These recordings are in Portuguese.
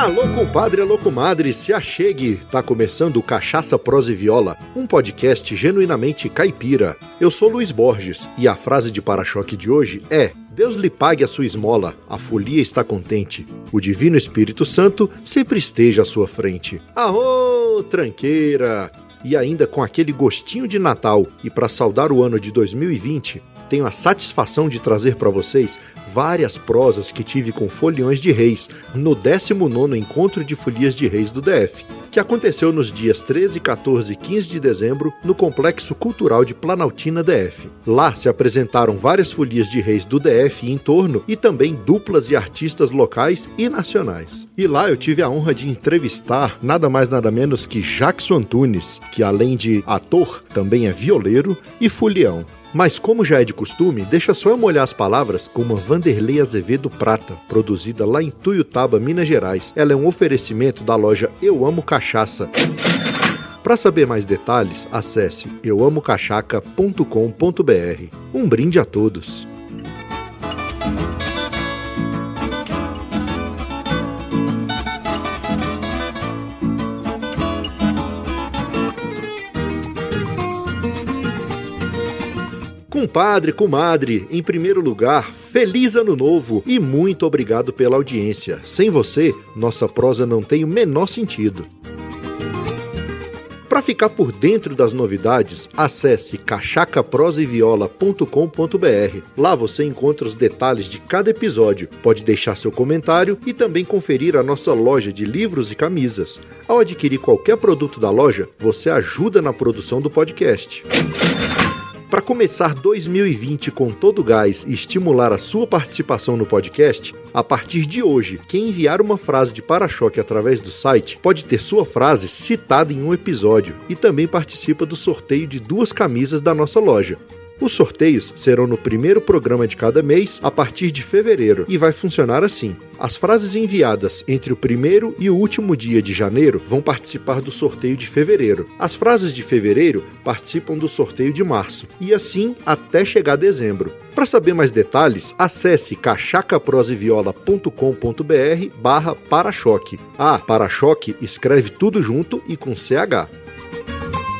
Alô, compadre, alô, comadre, se achegue! Tá começando o Cachaça Prosa e Viola, um podcast genuinamente caipira. Eu sou Luiz Borges e a frase de para-choque de hoje é: Deus lhe pague a sua esmola, a folia está contente. O Divino Espírito Santo sempre esteja à sua frente. Arô, tranqueira! E ainda com aquele gostinho de Natal e para saudar o ano de 2020, tenho a satisfação de trazer para vocês várias prosas que tive com foliões de reis no 19º Encontro de Folias de Reis do DF, que aconteceu nos dias 13, 14 e 15 de dezembro no Complexo Cultural de Planaltina DF. Lá se apresentaram várias folias de reis do DF e em torno e também duplas de artistas locais e nacionais. E lá eu tive a honra de entrevistar nada mais nada menos que Jackson Antunes, que além de ator, também é violeiro e folião. Mas como já é de costume, deixa só eu molhar as palavras com uma Vanderlei Azevedo Prata, produzida lá em Tuiutaba, Minas Gerais. Ela é um oferecimento da loja Eu Amo Cachaça. Para saber mais detalhes, acesse euamocachaca.com.br. Um brinde a todos. Compadre, comadre, em primeiro lugar, feliz ano novo e muito obrigado pela audiência. Sem você, nossa prosa não tem o menor sentido. Para ficar por dentro das novidades, acesse cachacaproseviola.com.br. Lá você encontra os detalhes de cada episódio, pode deixar seu comentário e também conferir a nossa loja de livros e camisas. Ao adquirir qualquer produto da loja, você ajuda na produção do podcast. Para começar 2020 com todo o gás e estimular a sua participação no podcast, a partir de hoje, quem enviar uma frase de para-choque através do site pode ter sua frase citada em um episódio e também participa do sorteio de duas camisas da nossa loja. Os sorteios serão no primeiro programa de cada mês a partir de fevereiro e vai funcionar assim: as frases enviadas entre o primeiro e o último dia de janeiro vão participar do sorteio de fevereiro. As frases de fevereiro participam do sorteio de março e assim até chegar dezembro. Para saber mais detalhes, acesse cachacaproseviola.com.br barra para-choque. Ah, para-choque escreve tudo junto e com CH.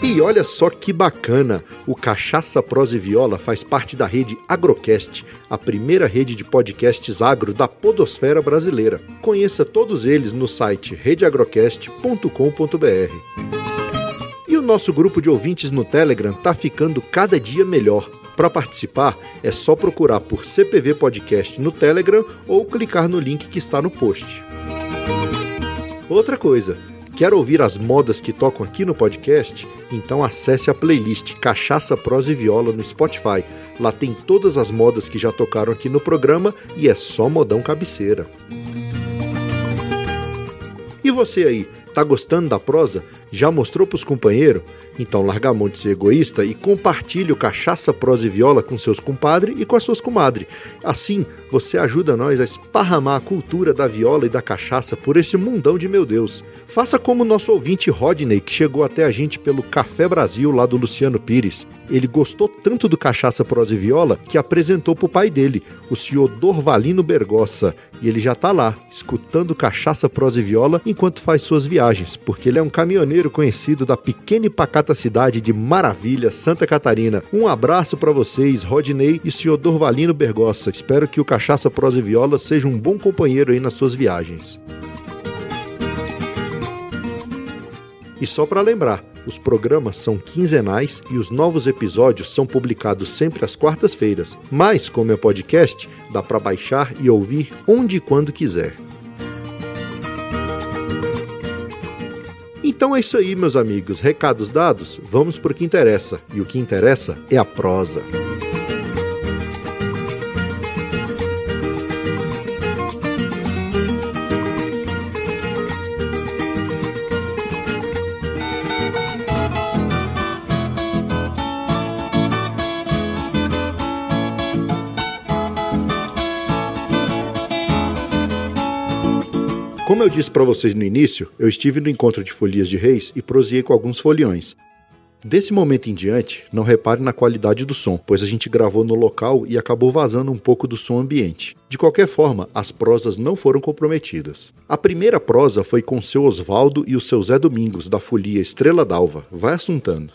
E olha só que bacana! O Cachaça Prosa e Viola faz parte da rede Agrocast, a primeira rede de podcasts agro da podosfera brasileira. Conheça todos eles no site redeagrocast.com.br. E o nosso grupo de ouvintes no Telegram tá ficando cada dia melhor. Para participar, é só procurar por CPV Podcast no Telegram ou clicar no link que está no post. Outra coisa, Quer ouvir as modas que tocam aqui no podcast? Então acesse a playlist Cachaça, Prosa e Viola no Spotify. Lá tem todas as modas que já tocaram aqui no programa e é só modão cabeceira. E você aí, tá gostando da prosa? Já mostrou pros companheiros? Então larga a mão de ser egoísta e compartilhe o Cachaça, Prosa e Viola com seus compadres e com as suas comadres. Assim, você ajuda nós a esparramar a cultura da viola e da cachaça por esse mundão de meu Deus. Faça como o nosso ouvinte Rodney, que chegou até a gente pelo Café Brasil lá do Luciano Pires. Ele gostou tanto do Cachaça, Prosa e Viola que apresentou pro pai dele, o senhor Dorvalino Bergossa. E ele já tá lá, escutando Cachaça, Prosa e Viola enquanto faz suas viagens, porque ele é um caminhoneiro conhecido da pequena e pacata cidade de Maravilha, Santa Catarina. Um abraço para vocês, Rodney e senhor Dorvalino Bergossa. Espero que o Cachaça, Prosa e Viola seja um bom companheiro aí nas suas viagens. E só para lembrar, os programas são quinzenais e os novos episódios são publicados sempre às quartas-feiras. Mas, como é podcast, dá para baixar e ouvir onde e quando quiser. Então é isso aí, meus amigos. Recados dados, vamos para o que interessa. E o que interessa é a prosa. Como eu disse para vocês no início, eu estive no encontro de folias de reis e prosseguei com alguns foliões. Desse momento em diante, não repare na qualidade do som, pois a gente gravou no local e acabou vazando um pouco do som ambiente. De qualquer forma, as prosas não foram comprometidas. A primeira prosa foi com seu Osvaldo e o seu Zé Domingos, da folia Estrela d'Alva. Vai assuntando.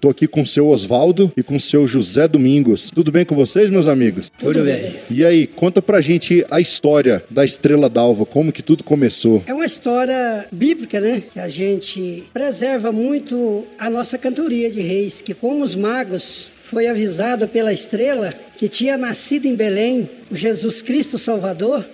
Tô aqui com o seu Osvaldo e com o seu José Domingos. Tudo bem com vocês, meus amigos? Tudo bem. E aí, conta pra gente a história da Estrela d'Alva, como que tudo começou. É uma história bíblica, né? Que a gente preserva muito a nossa cantoria de reis, que como os magos foi avisado pela estrela que tinha nascido em Belém o Jesus Cristo Salvador,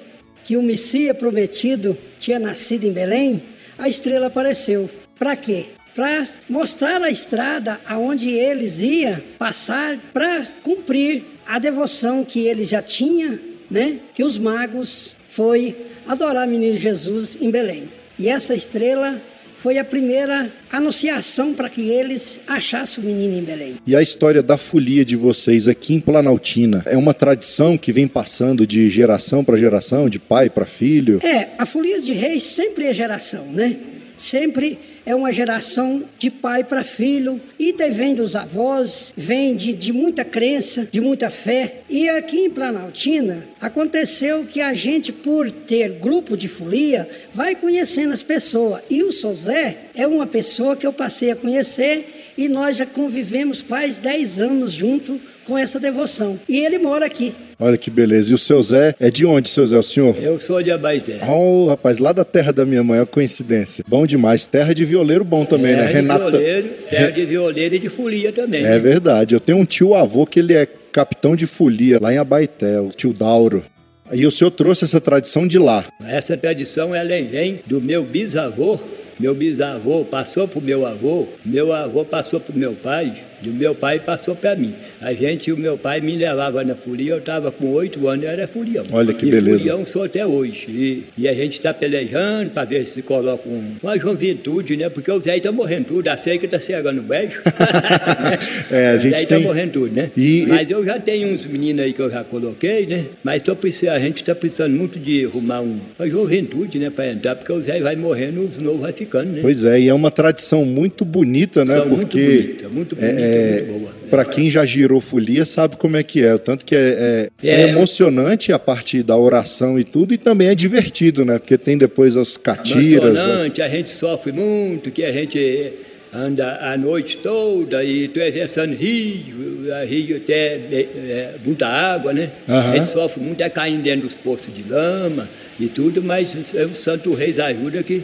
que o Messias prometido tinha nascido em Belém, a estrela apareceu. Para quê? Para mostrar a estrada aonde eles iam passar para cumprir a devoção que eles já tinham, né? Que os magos foi adorar o menino Jesus em Belém. E essa estrela foi a primeira anunciação para que eles achassem o menino em Belém. E a história da folia de vocês aqui em Planaltina é uma tradição que vem passando de geração para geração, de pai para filho? É, a folia de reis sempre é geração, né? Sempre é uma geração de pai para filho, e daí vem dos avós, vem de, de muita crença, de muita fé. E aqui em Planaltina, aconteceu que a gente, por ter grupo de folia, vai conhecendo as pessoas. E o Sozé é uma pessoa que eu passei a conhecer, e nós já convivemos quase 10 anos junto com essa devoção. E ele mora aqui. Olha que beleza. E o seu Zé é de onde, seu Zé, o senhor? Eu sou de Abaité. Oh, rapaz, lá da terra da minha mãe, é coincidência. Bom demais. Terra de violeiro bom também, terra né? Renata. De violeiro, terra de violeiro e de folia também. É né? verdade. Eu tenho um tio avô que ele é capitão de folia lá em Abaité, o tio Dauro. E o senhor trouxe essa tradição de lá. Essa tradição ela vem do meu bisavô. Meu bisavô passou para o meu avô, meu avô passou para o meu pai, do meu pai passou para mim. A gente, o meu pai me levava na folia, eu estava com oito anos, eu era folião. Olha que e beleza. folião sou até hoje. E, e a gente está pelejando para ver se coloca um, uma juventude, né? Porque o Zé está morrendo tudo, a seca está chegando beijo. é, a gente o Zé tem... está morrendo tudo, né? E, Mas eu já tenho uns meninos aí que eu já coloquei, né? Mas tô precisando, a gente está precisando muito de arrumar um, uma juventude, né? Para entrar, porque o Zé vai morrendo, os novos vai ficando, né? Pois é, e é uma tradição muito bonita, né? São porque muito bonita, muito bonita, é, muito boa. Para quem já girou folia sabe como é que é. Tanto que é, é, é, emocionante a parte da oração e tudo, e também é divertido, né? Porque tem depois as catiras. Emocionante, as... a gente sofre muito, que a gente anda a noite toda e atravessando rio, rio até é, é, muita água, né? Uhum. A gente sofre muito, é caindo dentro dos poços de lama e tudo, mas o Santo Reis ajuda que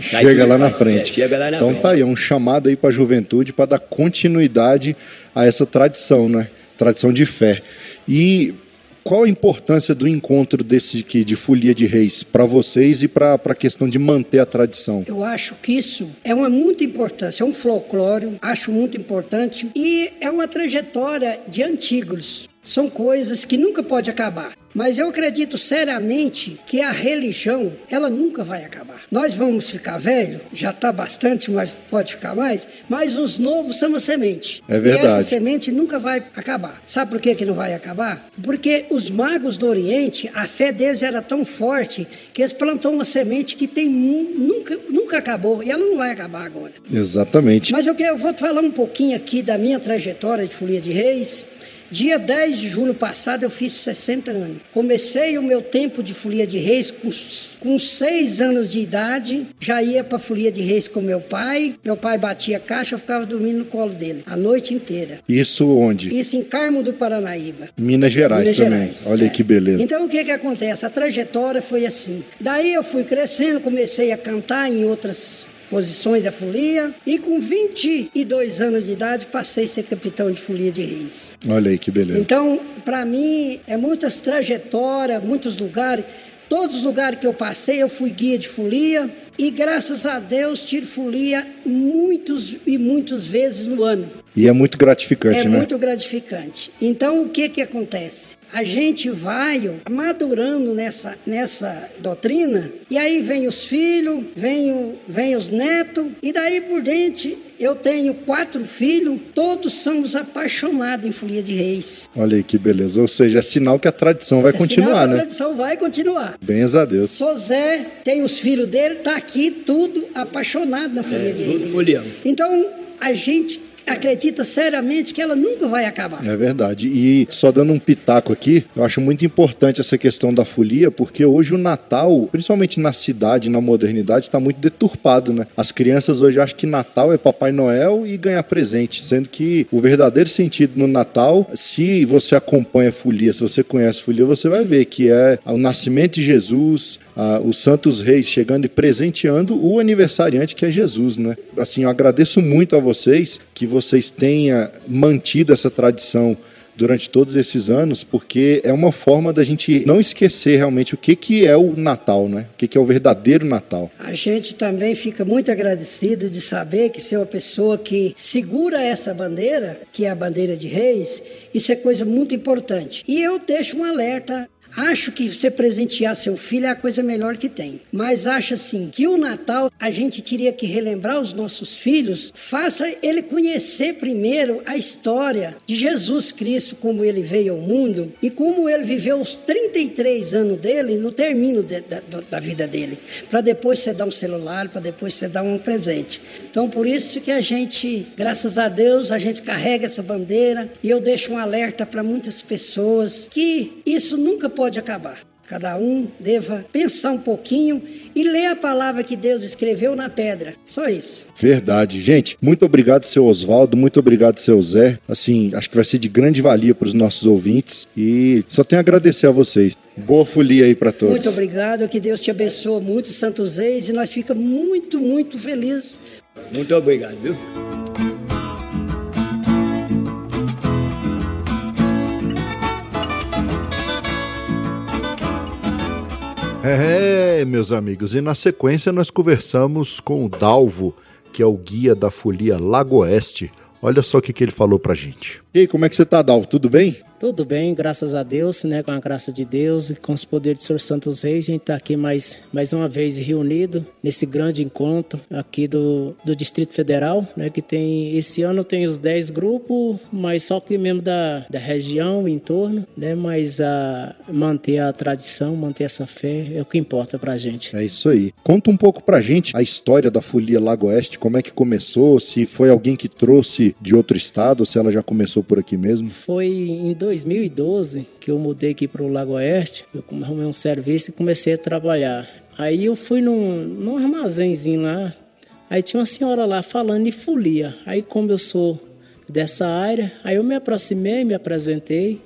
chega lá na frente. É, chega lá na então frente. tá aí, é um chamado aí para a juventude para dar continuidade a essa tradição, né? Tradição de fé. E qual a importância do encontro desse aqui, de Folia de Reis para vocês e para a questão de manter a tradição? Eu acho que isso é uma muita importância, é um folclore, acho muito importante e é uma trajetória de antigos. São coisas que nunca pode acabar. Mas eu acredito seriamente que a religião, ela nunca vai acabar. Nós vamos ficar velho, já está bastante, mas pode ficar mais, mas os novos são a semente. É verdade. E essa semente nunca vai acabar. Sabe por que, que não vai acabar? Porque os magos do Oriente, a fé deles era tão forte que eles plantou uma semente que tem nunca, nunca acabou e ela não vai acabar agora. Exatamente. Mas eu, quero, eu vou te falar um pouquinho aqui da minha trajetória de Folia de Reis. Dia 10 de julho passado eu fiz 60 anos. Comecei o meu tempo de folia de reis com, com 6 anos de idade. Já ia para folia de reis com meu pai. Meu pai batia caixa, eu ficava dormindo no colo dele a noite inteira. Isso onde? Isso em Carmo do Paranaíba. Minas Gerais Minas também. Gerais, Olha é. que beleza. Então o que que acontece? A trajetória foi assim. Daí eu fui crescendo, comecei a cantar em outras posições da folia e com 22 anos de idade passei a ser capitão de folia de reis. Olha aí que beleza. Então, para mim, é muitas trajetórias, muitos lugares. Todos os lugares que eu passei, eu fui guia de folia e graças a Deus tiro folia muitos e muitas vezes no ano. E é muito gratificante, É né? muito gratificante. Então, o que que acontece? A gente vai madurando nessa, nessa doutrina, e aí vem os filhos, vem, o, vem os netos, e daí por diante eu tenho quatro filhos, todos somos apaixonados em Folia de Reis. Olha aí que beleza. Ou seja, é sinal que a tradição vai É continuar, sinal que né? A tradição vai continuar. Benza a Deus. Sozé tem os filhos dele, tá aqui tudo apaixonado na Folia É, de tudo Reis. folião. Então, a gente acredita seriamente que ela nunca vai acabar. É verdade. E só dando um pitaco aqui, eu acho muito importante essa questão da folia, porque hoje o Natal, principalmente na cidade, na modernidade, está muito deturpado, né? As crianças hoje acham que Natal é Papai Noel e ganhar presente, sendo que o verdadeiro sentido no Natal, se você acompanha a folia, se você conhece a folia, você vai ver que é o nascimento de Jesus, ah, os santos reis chegando e presenteando o aniversariante que é Jesus, né? Assim, eu agradeço muito a vocês que vocês tenham mantido essa tradição durante todos esses anos, porque é uma forma da gente não esquecer realmente o que, que é o Natal, né? O que, que é o verdadeiro Natal. A gente também fica muito agradecido de saber que ser uma pessoa que segura essa bandeira, que é a bandeira de reis, isso é coisa muito importante. E eu deixo um alerta Acho que você presentear seu filho é a coisa melhor que tem. Mas acho assim que o Natal a gente teria que relembrar os nossos filhos, faça ele conhecer primeiro a história de Jesus Cristo, como ele veio ao mundo e como ele viveu os 33 anos dele no término de, da, da vida dele. Para depois você dar um celular, para depois você dar um presente. Então por isso que a gente, graças a Deus, a gente carrega essa bandeira e eu deixo um alerta para muitas pessoas que isso nunca pode pode acabar. Cada um deva pensar um pouquinho e ler a palavra que Deus escreveu na pedra. Só isso. Verdade. Gente, muito obrigado, seu Oswaldo. Muito obrigado, seu Zé. Assim, acho que vai ser de grande valia para os nossos ouvintes. E só tenho a agradecer a vocês. Boa folia aí para todos. Muito obrigado. Que Deus te abençoe muito, Santos Reis. E nós ficamos muito, muito felizes. Muito obrigado, viu? É, meus amigos, e na sequência nós conversamos com o Dalvo, que é o guia da folia Lago Oeste. Olha só o que, que ele falou pra gente. E aí, como é que você tá, Dalvo? Tudo bem? Tudo bem, graças a Deus, né? Com a graça de Deus e com os poderes do Senhor Santos Reis, a gente está aqui mais, mais uma vez reunido nesse grande encontro aqui do, do Distrito Federal, né? Que tem, esse ano tem os 10 grupos, mas só que mesmo da, da região, em torno, né? Mas a, manter a tradição, manter essa fé é o que importa pra gente. É isso aí. Conta um pouco pra gente a história da Folia Lago Oeste, como é que começou, se foi alguém que trouxe de outro estado, se ela já começou por aqui mesmo? Foi em 2012 que eu mudei aqui para o Lago Oeste, eu arrumei um serviço e comecei a trabalhar. Aí eu fui num, num armazenzinho lá, aí tinha uma senhora lá falando de folia. Aí como eu sou dessa área, aí eu me aproximei, me apresentei.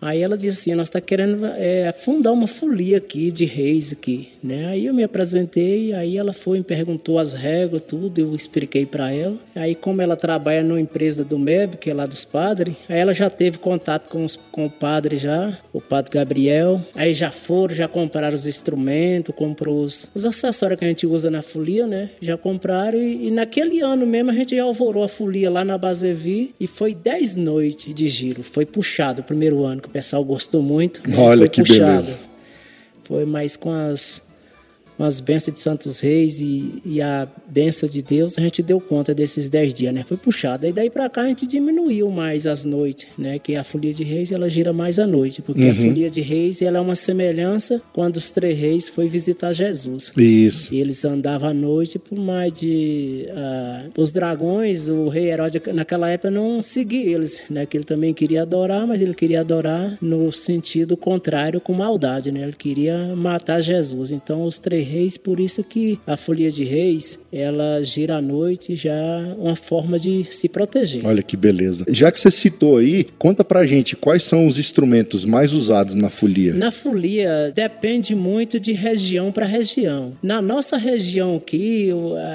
Aí ela disse assim, nós está querendo é, fundar uma folia aqui de reis aqui, né? Aí eu me apresentei, aí ela foi me perguntou as regras, tudo, eu expliquei para ela. Aí como ela trabalha numa empresa do MEB, que é lá dos padres, aí ela já teve contato com, os, com o padre já, o padre Gabriel. Aí já foram, já compraram os instrumentos, comprou os, os acessórios que a gente usa na folia, né? Já compraram e, e naquele ano mesmo a gente já alvorou a folia lá na Basevi e foi 10 noites de giro, foi puxado o primeiro ano que o pessoal gostou muito. Né? Olha Foi que puxado. beleza. Foi mais com as as bênçãos de Santos Reis e, e, a benção de Deus, a gente deu conta desses dez dias, né? Foi puxado. E daí para cá a gente diminuiu mais as noites, né? Que a folia de reis, ela gira mais à noite, porque uhum. a folia de reis, ela é uma semelhança quando os três reis foi visitar Jesus. Isso. E eles andavam à noite por mais de... Uh, os dragões, o rei Herodes naquela época não seguia eles, né? Que ele também queria adorar, mas ele queria adorar no sentido contrário, com maldade, né? Ele queria matar Jesus. Então os três reis, por isso que a folia de reis, ela gira à noite já uma forma de se proteger. Olha que beleza. Já que você citou aí, conta pra gente quais são os instrumentos mais usados na folia. Na folia depende muito de região para região. Na nossa região aqui,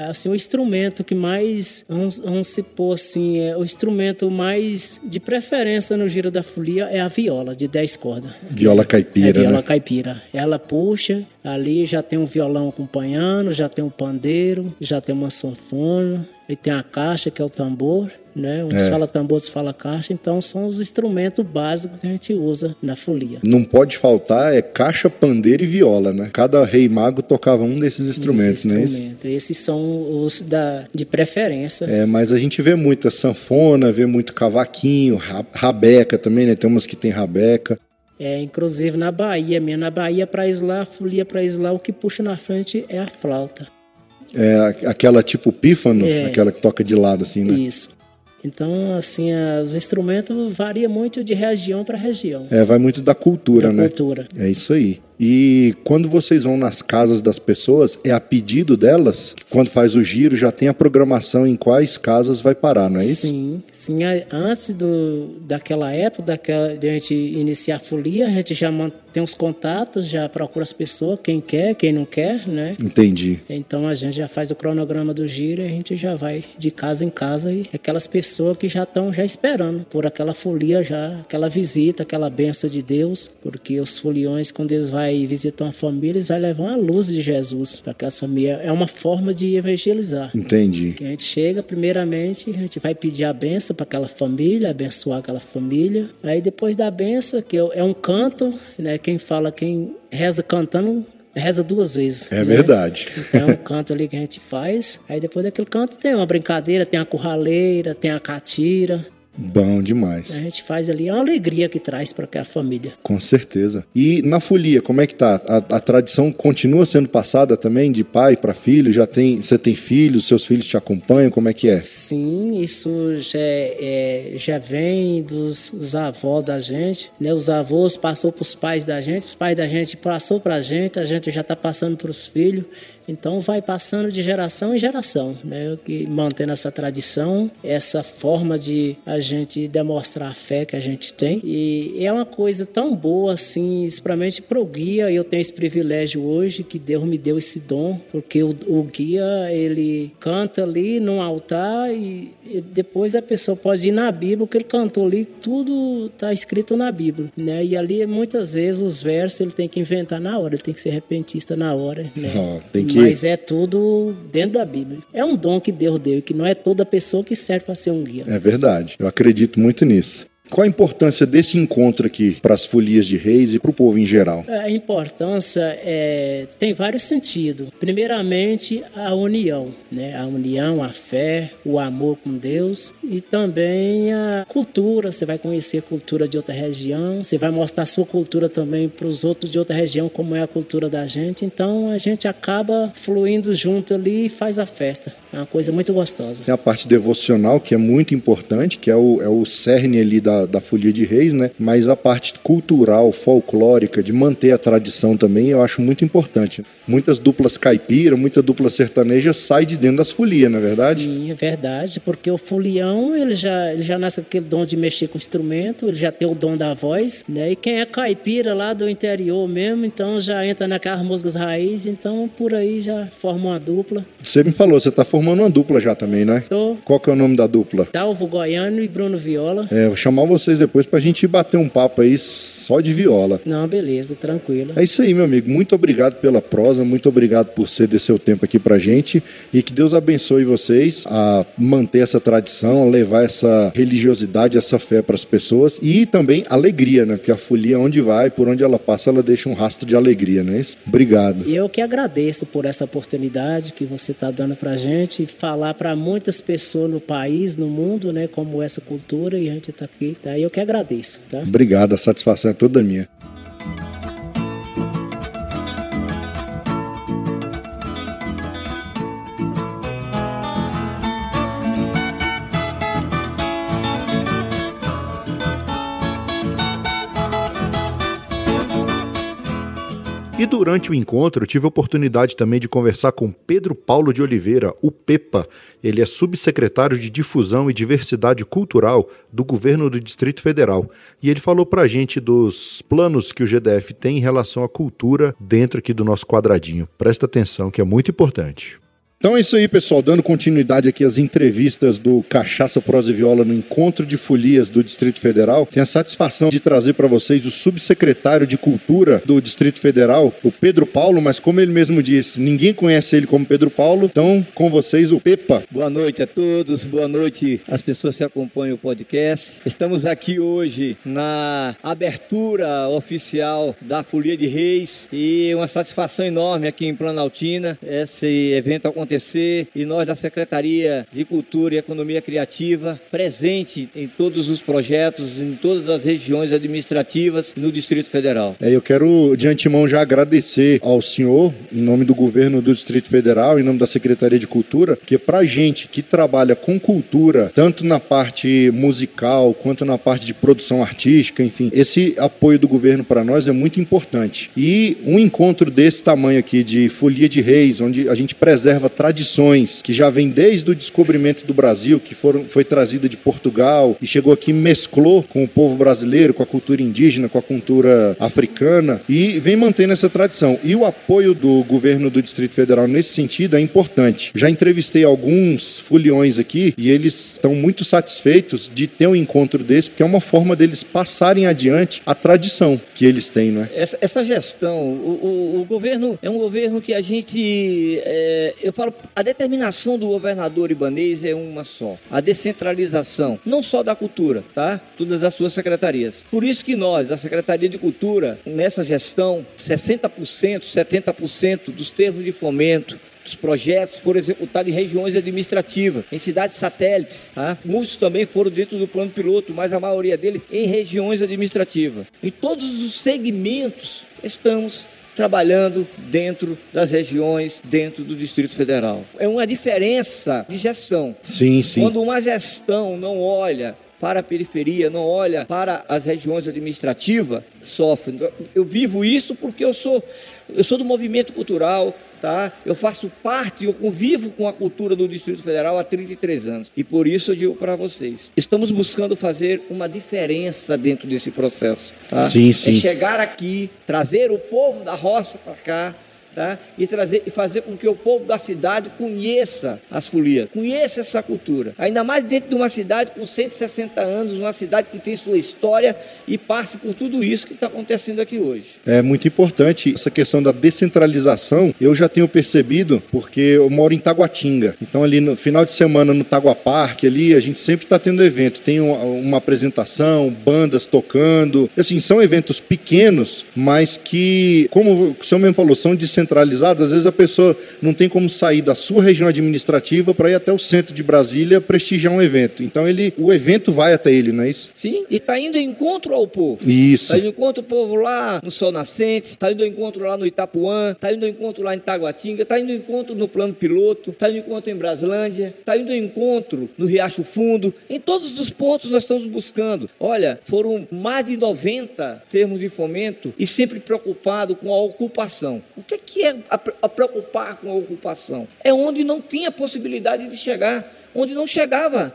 assim, o instrumento que mais, vamos, vamos supor assim, é o instrumento mais de preferência no giro da folia é a viola de 10 cordas. Viola caipira, é viola né? caipira. Ela puxa, ali já tem um violão violão acompanhando, já tem um pandeiro, já tem uma sanfona, e tem a caixa, que é o tambor, né? Uns é. fala tambor, outros fala caixa, então são os instrumentos básicos que a gente usa na folia. Não pode faltar é caixa, pandeiro e viola, né? Cada rei mago tocava um desses instrumentos, né? Instrumento. Esses são os da, de preferência. É, mas a gente vê muito a sanfona, vê muito cavaquinho, rabeca também, né? Tem umas que tem rabeca. É, inclusive na Bahia mesmo. Na Bahia, para Islã, a folia para Islã, o que puxa na frente é a flauta. É aquela tipo pífano, é. aquela que toca de lado assim, né? Isso. Então, assim, os instrumentos variam muito de região para região. É, vai muito da cultura, da né? cultura. É isso aí. E quando vocês vão nas casas das pessoas, é a pedido delas? Quando faz o giro, já tem a programação em quais casas vai parar, não é isso? Sim, sim. Antes do, daquela época, daquela, de a gente iniciar a folia, a gente já tem os contatos, já procura as pessoas, quem quer, quem não quer, né? Entendi. Então a gente já faz o cronograma do giro e a gente já vai de casa em casa e aquelas pessoas que já estão já esperando por aquela folia já, aquela visita, aquela benção de Deus, porque os foliões, quando eles vão visitar uma família, eles vão levar uma luz de Jesus para aquela família. É uma forma de evangelizar. Entendi. Que a gente chega, primeiramente, a gente vai pedir a benção para aquela família, abençoar aquela família. Aí depois da benção, que é um canto, né? quem fala, quem reza cantando, reza duas vezes. É né? verdade. Então é um canto ali que a gente faz. Aí depois daquele canto tem uma brincadeira, tem a curraleira, tem a catira. Bom demais. A gente faz ali, é uma alegria que traz para a família. Com certeza. E na folia, como é que tá? A, a tradição continua sendo passada também de pai para filho? Já tem, você tem filhos, seus filhos te acompanham? Como é que é? Sim, isso já, é, já vem dos, dos, avós da gente, né? Os avós passou para os pais da gente, os pais da gente passou para a gente, a gente já está passando para os filhos. Então vai passando de geração em geração, né? Que mantendo essa tradição, essa forma de a gente demonstrar a fé que a gente tem. E é uma coisa tão boa assim, principalmente para o guia. Eu tenho esse privilégio hoje que Deus me deu esse dom, porque o, o guia ele canta ali num altar e, e, depois a pessoa pode ir na Bíblia, o que ele cantou ali, tudo está escrito na Bíblia, né? E ali muitas vezes os versos ele tem que inventar na hora, ele tem que ser repentista na hora, né? Oh, tem que que... Mas é tudo dentro da Bíblia. É um dom que Deus deu e que não é toda pessoa que serve para ser um guia. É verdade. Eu acredito muito nisso. Qual a importância desse encontro aqui para as folias de reis e para o povo em geral? A importância é, tem vários sentidos. Primeiramente, a união, né? A união, a fé, o amor com Deus e também a cultura. Você vai conhecer a cultura de outra região, você vai mostrar a sua cultura também para os outros de outra região, como é a cultura da gente. Então a gente acaba fluindo junto ali e faz a festa. É uma coisa muito gostosa. Tem a parte devocional que é muito importante, que é o, é o cerne ali da da, Folia de Reis, né? Mas a parte cultural, folclórica, de manter a tradição também, eu acho muito importante. Muitas duplas caipira, muita dupla sertaneja sai de dentro das folias, não é verdade? Sim, é verdade, porque o folião, ele já, ele já nasce com aquele dom de mexer com o instrumento, ele já tem o dom da voz, né? E quem é caipira lá do interior mesmo, então já entra naquelas músicas raiz, então por aí já forma uma dupla. Você me falou, você está formando uma dupla já também, né? Tô. Qual que é o nome da dupla? Dalvo Goiano e Bruno Viola. É, vou chamar vocês depois pra gente bater um papo aí só de viola. Não, beleza, tranquilo. É isso aí, meu amigo. Muito obrigado pela prosa, muito obrigado por ceder seu tempo aqui pra gente e que Deus abençoe vocês a manter essa tradição, a levar essa religiosidade, essa fé para as pessoas e também alegria, né? Porque a folia, onde vai, por onde ela passa, ela deixa um rastro de alegria, não é isso? Obrigado. E eu que agradeço por essa oportunidade que você está dando pra gente falar para muitas pessoas no país, no mundo, né? Como essa cultura e a gente está aqui Tá? Eu que agradeço. Tá? Obrigado, a satisfação é toda minha. E durante o encontro, tive a oportunidade também de conversar com Pedro Paulo de Oliveira, o Pepa. Ele é subsecretário de Difusão e Diversidade Cultural do governo do Distrito Federal. E ele falou para a gente dos planos que o GDF tem em relação à cultura dentro aqui do nosso quadradinho. Presta atenção, que é muito importante. Então é isso aí, pessoal. Dando continuidade aqui às entrevistas do Cachaça Prosa e Viola no Encontro de Folias do Distrito Federal. Tenho a satisfação de trazer para vocês o subsecretário de Cultura do Distrito Federal, o Pedro Paulo, mas como ele mesmo disse, ninguém conhece ele como Pedro Paulo. Então, com vocês, o Pepa. Boa noite a todos, boa noite às pessoas que acompanham o podcast. Estamos aqui hoje na abertura oficial da Folia de Reis e uma satisfação enorme aqui em Planaltina. Esse evento aconteceu acontecer e nós da Secretaria de Cultura e Economia Criativa presente em todos os projetos, em todas as regiões administrativas no Distrito Federal. É, eu quero de antemão já agradecer ao senhor, em nome do governo do Distrito Federal, em nome da Secretaria de Cultura, que para gente que trabalha com cultura, tanto na parte musical quanto na parte de produção artística, enfim, esse apoio do governo para nós é muito importante. E um encontro desse tamanho aqui de Folia de Reis, onde a gente preserva tradições que já vem desde o descobrimento do Brasil, que foram, foi trazida de Portugal e chegou aqui mesclou com o povo brasileiro, com a cultura indígena, com a cultura africana e vem mantendo essa tradição. E o apoio do governo do Distrito Federal nesse sentido é importante. Já entrevistei alguns foliões aqui e eles estão muito satisfeitos de ter um encontro desse, porque é uma forma deles passarem adiante a tradição que eles têm, não é? Essa, essa gestão, o, o, o, governo é um governo que a gente, é, eu falo, a determinação do governador ibanês é uma só, a descentralização, não só da cultura, tá? Todas as suas secretarias. Por isso que nós, a Secretaria de Cultura, nessa gestão, 60%, 70% dos termos de fomento, dos projetos foram executados em regiões administrativas, em cidades satélites. Tá? Muitos também foram dentro do plano piloto, mas a maioria deles em regiões administrativas. Em todos os segmentos estamos trabalhando dentro das regiões, dentro do Distrito Federal. É uma diferença de gestão. Sim, sim. Quando uma gestão não olha para a periferia, não olha para as regiões administrativas, sofre. Eu vivo isso porque eu sou, eu sou do movimento cultural, tá? Eu faço parte, eu convivo com a cultura do Distrito Federal há 33 anos. E por isso eu digo para vocês, estamos buscando fazer uma diferença dentro desse processo, tá? Sim, sim. É chegar aqui, trazer o povo da roça para cá, Tá? e trazer e fazer com que o povo da cidade conheça as folias, conheça essa cultura. Ainda mais dentro de uma cidade com 160 anos, uma cidade que tem sua história e passa por tudo isso que está acontecendo aqui hoje. É muito importante essa questão da descentralização. Eu já tenho percebido porque eu moro em Taguatinga. Então ali no final de semana no Tagua Park ali a gente sempre está tendo evento. Tem uma, uma apresentação, bandas tocando. Assim são eventos pequenos, mas que como o senhor mesmo falou são descentralizados centralizadas, às vezes a pessoa não tem como sair da sua região administrativa para ir até o centro de Brasília prestigiar um evento. Então ele, o evento vai até ele, não é isso? Sim, e está indo em encontro ao povo. Isso. Está indo em encontro ao povo lá no Sol Nascente, está indo em encontro lá no Itapuã, está indo em encontro lá em Taguatinga, está indo em encontro no Plano Piloto, está indo em encontro em Braslândia, está indo em encontro no Riacho Fundo. Em todos os pontos nós estamos buscando. Olha, foram mais de 90 termos de fomento e sempre preocupado com a ocupação. O que, que que é a, a preocupar com a ocupação? É onde não tinha possibilidade de chegar, onde não chegava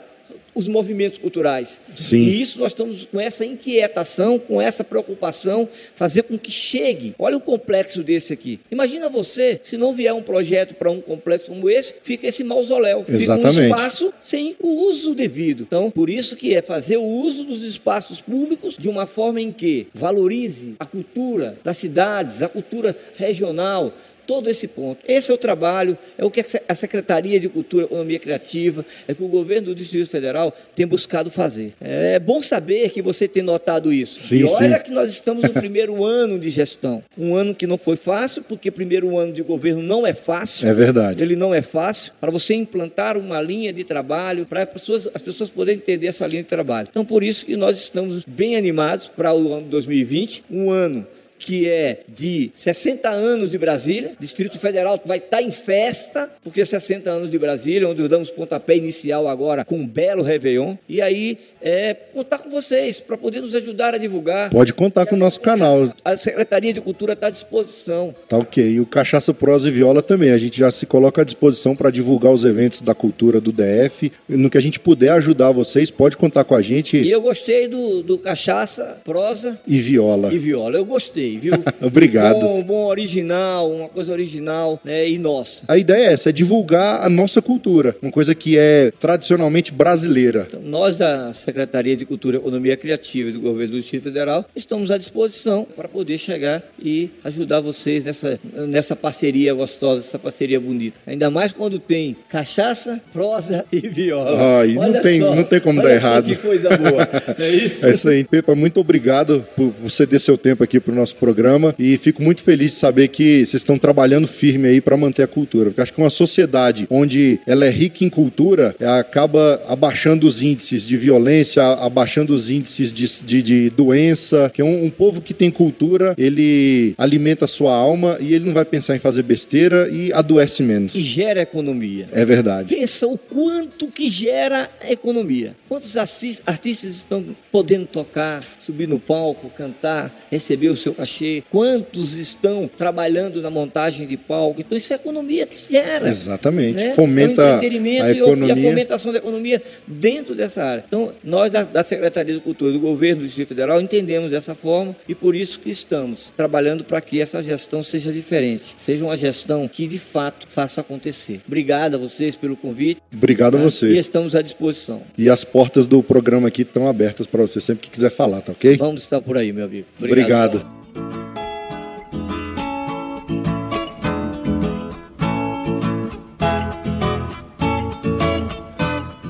os movimentos culturais. Sim. E isso nós estamos com essa inquietação, com essa preocupação, fazer com que chegue. Olha o complexo desse aqui. Imagina você, se não vier um projeto para um complexo como esse, fica esse mausoléu. Exatamente. Fica um espaço sem o uso devido. Então, por isso que é fazer o uso dos espaços públicos de uma forma em que valorize a cultura das cidades, a cultura regional, todo esse ponto. Esse é o trabalho, é o que a Secretaria de Cultura e Economia Criativa, é que o governo do Distrito Federal tem buscado fazer. É bom saber que você tem notado isso. Sim, e olha sim. que nós estamos no primeiro ano de gestão. Um ano que não foi fácil, porque primeiro ano de governo não é fácil. É verdade. Ele não é fácil para você implantar uma linha de trabalho, para as pessoas, as pessoas poderem entender essa linha de trabalho. Então, por isso que nós estamos bem animados para o ano 2020, um ano que é de 60 anos de Brasília. Distrito Federal vai estar em festa, porque 60 anos de Brasília, onde damos pontapé inicial agora com um belo Réveillon. E aí, é, contar com vocês para poder nos ajudar a divulgar. Pode contar com o nosso canal. A Secretaria de Cultura está à disposição. Tá ok. E o Cachaça Prosa e Viola também. A gente já se coloca à disposição para divulgar os eventos da cultura do DF. No que a gente puder ajudar vocês, pode contar com a gente. E eu gostei do, do Cachaça, Prosa e Viola. E Viola. Eu gostei, viu? Obrigado. Bom, bom original, uma coisa original né, e nossa. A ideia é essa, é divulgar a nossa cultura. Uma coisa que é tradicionalmente brasileira. Então, nós da Secretaria de Cultura e Economia Criativa do Governo do Distrito Federal estamos à disposição para poder chegar e ajudar vocês nessa, nessa parceria gostosa, essa parceria bonita. Ainda mais quando tem cachaça, prosa e viola. Ai, não, tem, não tem como dar errado. que coisa boa. É isso? É isso aí. Pepa, muito obrigado por ceder seu tempo aqui para o nosso programa e fico muito feliz de saber que vocês estão trabalhando firme aí para manter a cultura. Porque acho que uma sociedade onde ela é rica em cultura acaba abaixando os índices de violência, abaixando os índices de, de, de doença. Que é um, um povo que tem cultura, ele alimenta a sua alma e ele não vai pensar em fazer besteira e adoece menos. E gera economia. É verdade. Pensa o quanto que gera economia. Quantos artistas estão podendo tocar, subir no palco, cantar, receber o seu cachê? Quantos estão trabalhando na montagem de palco? Então isso é economia que se gera. Exatamente. Né? Fomenta é a economia. E a fomentação da economia dentro dessa área. Então nós da, da Secretaria de Cultura do Governo do Distrito Federal entendemos dessa forma e por isso que estamos trabalhando para que essa gestão seja diferente, seja uma gestão que de fato faça acontecer. Obrigado a vocês pelo convite. Obrigado a você. E estamos à disposição. E as portas do programa aqui estão abertas para você sempre que quiser falar, tá ok? Vamos estar por aí, meu amigo. Obrigado. Obrigado.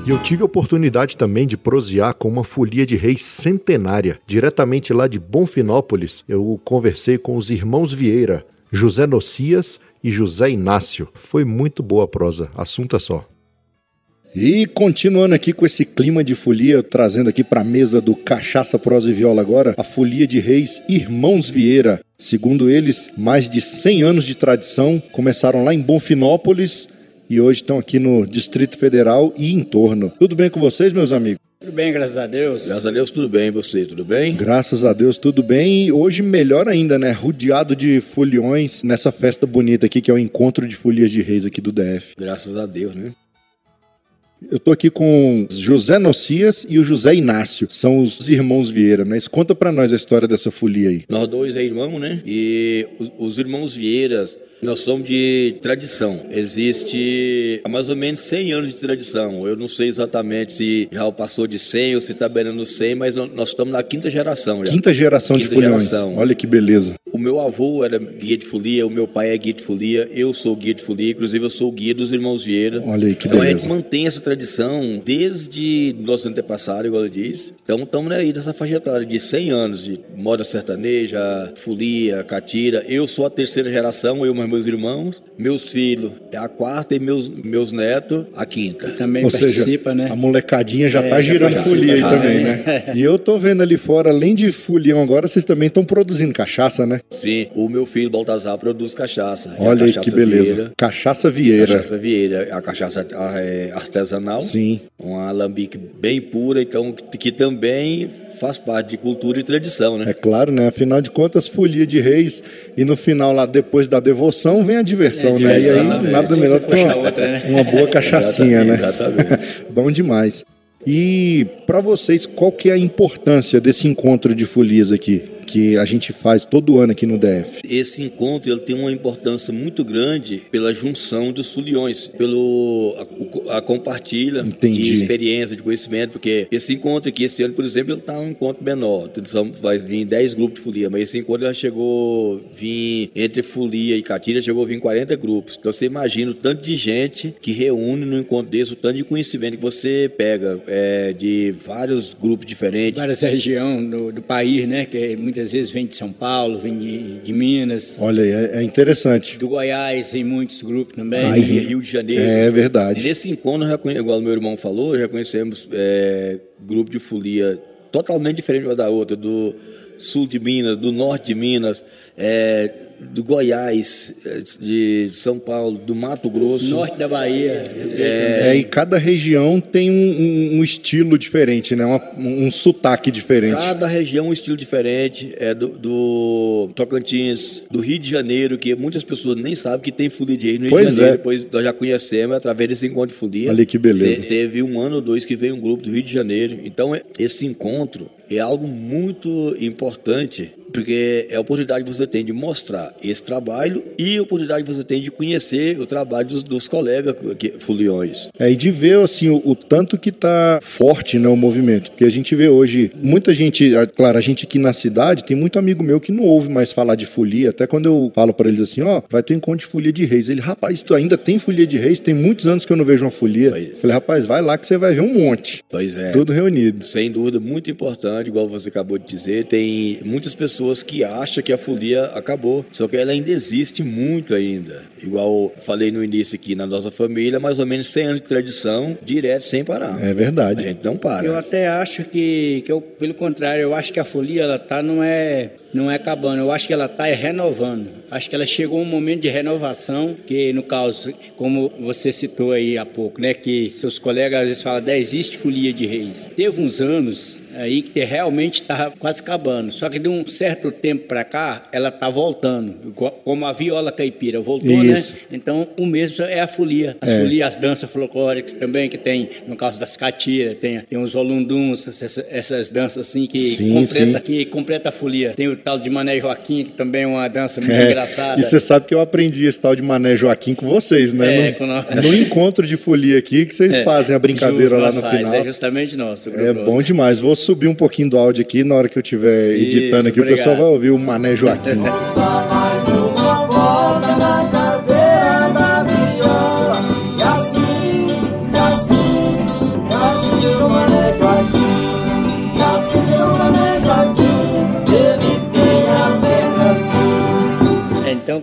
E eu tive a oportunidade também de prosear com uma folia de reis centenária. Diretamente lá de Bonfinópolis, eu conversei com os irmãos Vieira, José Nocias e José Inácio. Foi muito boa a prosa, assunto é só. E continuando aqui com esse clima de folia, trazendo aqui para a mesa do Cachaça, Prosa e Viola agora, a folia de reis Irmãos Vieira. Segundo eles, mais de 100 anos de tradição, começaram lá em Bonfinópolis e hoje estão aqui no Distrito Federal e em torno. Tudo bem com vocês, meus amigos? Tudo bem, graças a Deus. Graças a Deus, tudo bem. E você, tudo bem? Graças a Deus, tudo bem. E hoje, melhor ainda, né? Rodeado de foliões nessa festa bonita aqui, que é o Encontro de Folias de Reis aqui do DF. Graças a Deus, né? Eu tô aqui com José Nocias e o José Inácio. São os irmãos Vieira, né? Conta para nós a história dessa folia aí. Nós dois é irmão, né? E os, os irmãos Vieiras nós somos de tradição. Existe há mais ou menos 100 anos de tradição. Eu não sei exatamente se já passou de 100 ou se está beirando 100, mas nós estamos na quinta geração já. Quinta geração quinta de foliões. Geração. Olha que beleza. O meu avô era guia de folia, o meu pai é guia de folia, eu sou guia de folia, inclusive eu sou o guia dos irmãos Vieira. Olha aí que então, beleza. Então a gente mantém essa tradição desde nossos antepassados, igual eu disse. Então estamos aí nessa faixa etária de 100 anos de moda sertaneja, folia, catira. Eu sou a terceira geração, eu e meus irmãos, meus filhos é a quarta e meus, meus netos a quinta. Também Ou participa, seja, né? A molecadinha já é, tá girando folia aí também, né? E eu tô vendo ali fora, além de folião agora, vocês também estão produzindo cachaça, né? Sim, o meu filho Baltazar produz cachaça. Olha aí que beleza. Vieira, cachaça Vieira. Cachaça Vieira, a cachaça é artesanal. Sim. Uma alambique bem pura, então que também faz parte de cultura e tradição, né? É claro, né? Afinal de contas, folia de reis e no final lá, depois da devoção, vem a diversão, é, né? Diversão, e aí, né? nada melhor do que uma, outra, né? uma boa cachaçinha, né? Exatamente. Bom demais. E para vocês, qual que é a importância desse encontro de folias aqui? Que a gente faz todo ano aqui no DF. Esse encontro ele tem uma importância muito grande pela junção dos foliões, pelo a, a compartilha Entendi. de experiência, de conhecimento, porque esse encontro aqui esse ano, por exemplo, ele está um encontro menor. Então, vai vir 10 grupos de folia, mas esse encontro já chegou vir entre folia e catira, chegou a vir 40 grupos. Então você imagina o tanto de gente que reúne no encontro desse, o tanto de conhecimento que você pega é, de vários grupos diferentes. Várias regiões do, do país, né? Que é muito muitas vezes vem de São Paulo, vem de, de Minas. Olha aí, é, é, interessante. Do Goiás, tem muitos grupos também. Aí, Rio de Janeiro. É verdade. nesse encontro, já conhe... igual meu irmão falou, já conhecemos é, grupo de folia totalmente diferente uma da outra, do sul de Minas, do norte de Minas, é, do Goiás, de São Paulo, do Mato Grosso. Norte da Bahia. É, é e cada região tem um, um, um estilo diferente, né? Uma, um sotaque diferente. Cada região um estilo diferente. É do, do, Tocantins, do Rio de Janeiro, que muitas pessoas nem sabem que tem folia de reis no Rio pois de Janeiro. É. Depois nós já conhecemos através desse encontro de folia. Olha que beleza. Te, teve um ano ou dois que veio um grupo do Rio de Janeiro. Então, esse encontro é algo muito importante porque é a oportunidade que você tem de mostrar esse trabalho e a oportunidade que você tem de conhecer o trabalho dos, dos colegas que, foliões. É, e de ver assim, o, o tanto que está forte né, o movimento, porque a gente vê hoje muita gente, claro, a gente aqui na cidade tem muito amigo meu que não ouve mais falar de folia, até quando eu falo para eles assim, ó, oh, vai ter encontro de folia de reis. Ele, rapaz, tu ainda tem folia de reis? Tem muitos anos que eu não vejo uma folia. Pois. Falei, rapaz, vai lá que você vai ver um monte. Pois é. Tudo reunido. Sem dúvida, muito importante grande, igual você acabou de dizer. Tem muitas pessoas que acham que a folia acabou, só que ela ainda existe muito ainda. Igual falei no início aqui, na nossa família, mais ou menos 100 anos de tradição, direto, sem parar. É verdade. A gente não para. Eu até acho que, que eu, pelo contrário, eu acho que a folia, ela tá, não é, não é acabando, eu acho que ela tá é renovando. Acho que ela chegou um momento de renovação, que no caso, como você citou aí há pouco, né, que seus colegas às vezes falam, da existe folia de reis. Teve uns anos aí que realmente estava quase acabando, só que de um certo tempo para cá, ela tá voltando, como a viola caipira voltou, né? Isso. né? Então, o mesmo é a folia. As é. folias, as danças folclóricas também, que tem, no caso das catiras, tem, tem os olunduns, essas, essas danças assim que, sim, completa, sim. que completa a folia. Tem o tal de Mané Joaquim, que também é uma dança muito é. engraçada. E você sabe que eu aprendi esse tal de Mané Joaquim com vocês, né? É, no, no, encontro de folia aqui, que vocês é. fazem a brincadeira lá no final. É justamente nosso. É bom demais. Vou subir um pouquinho do áudio aqui, na hora que eu estiver editando Isso, aqui, obrigado. o pessoal vai ouvir o Mané Joaquim.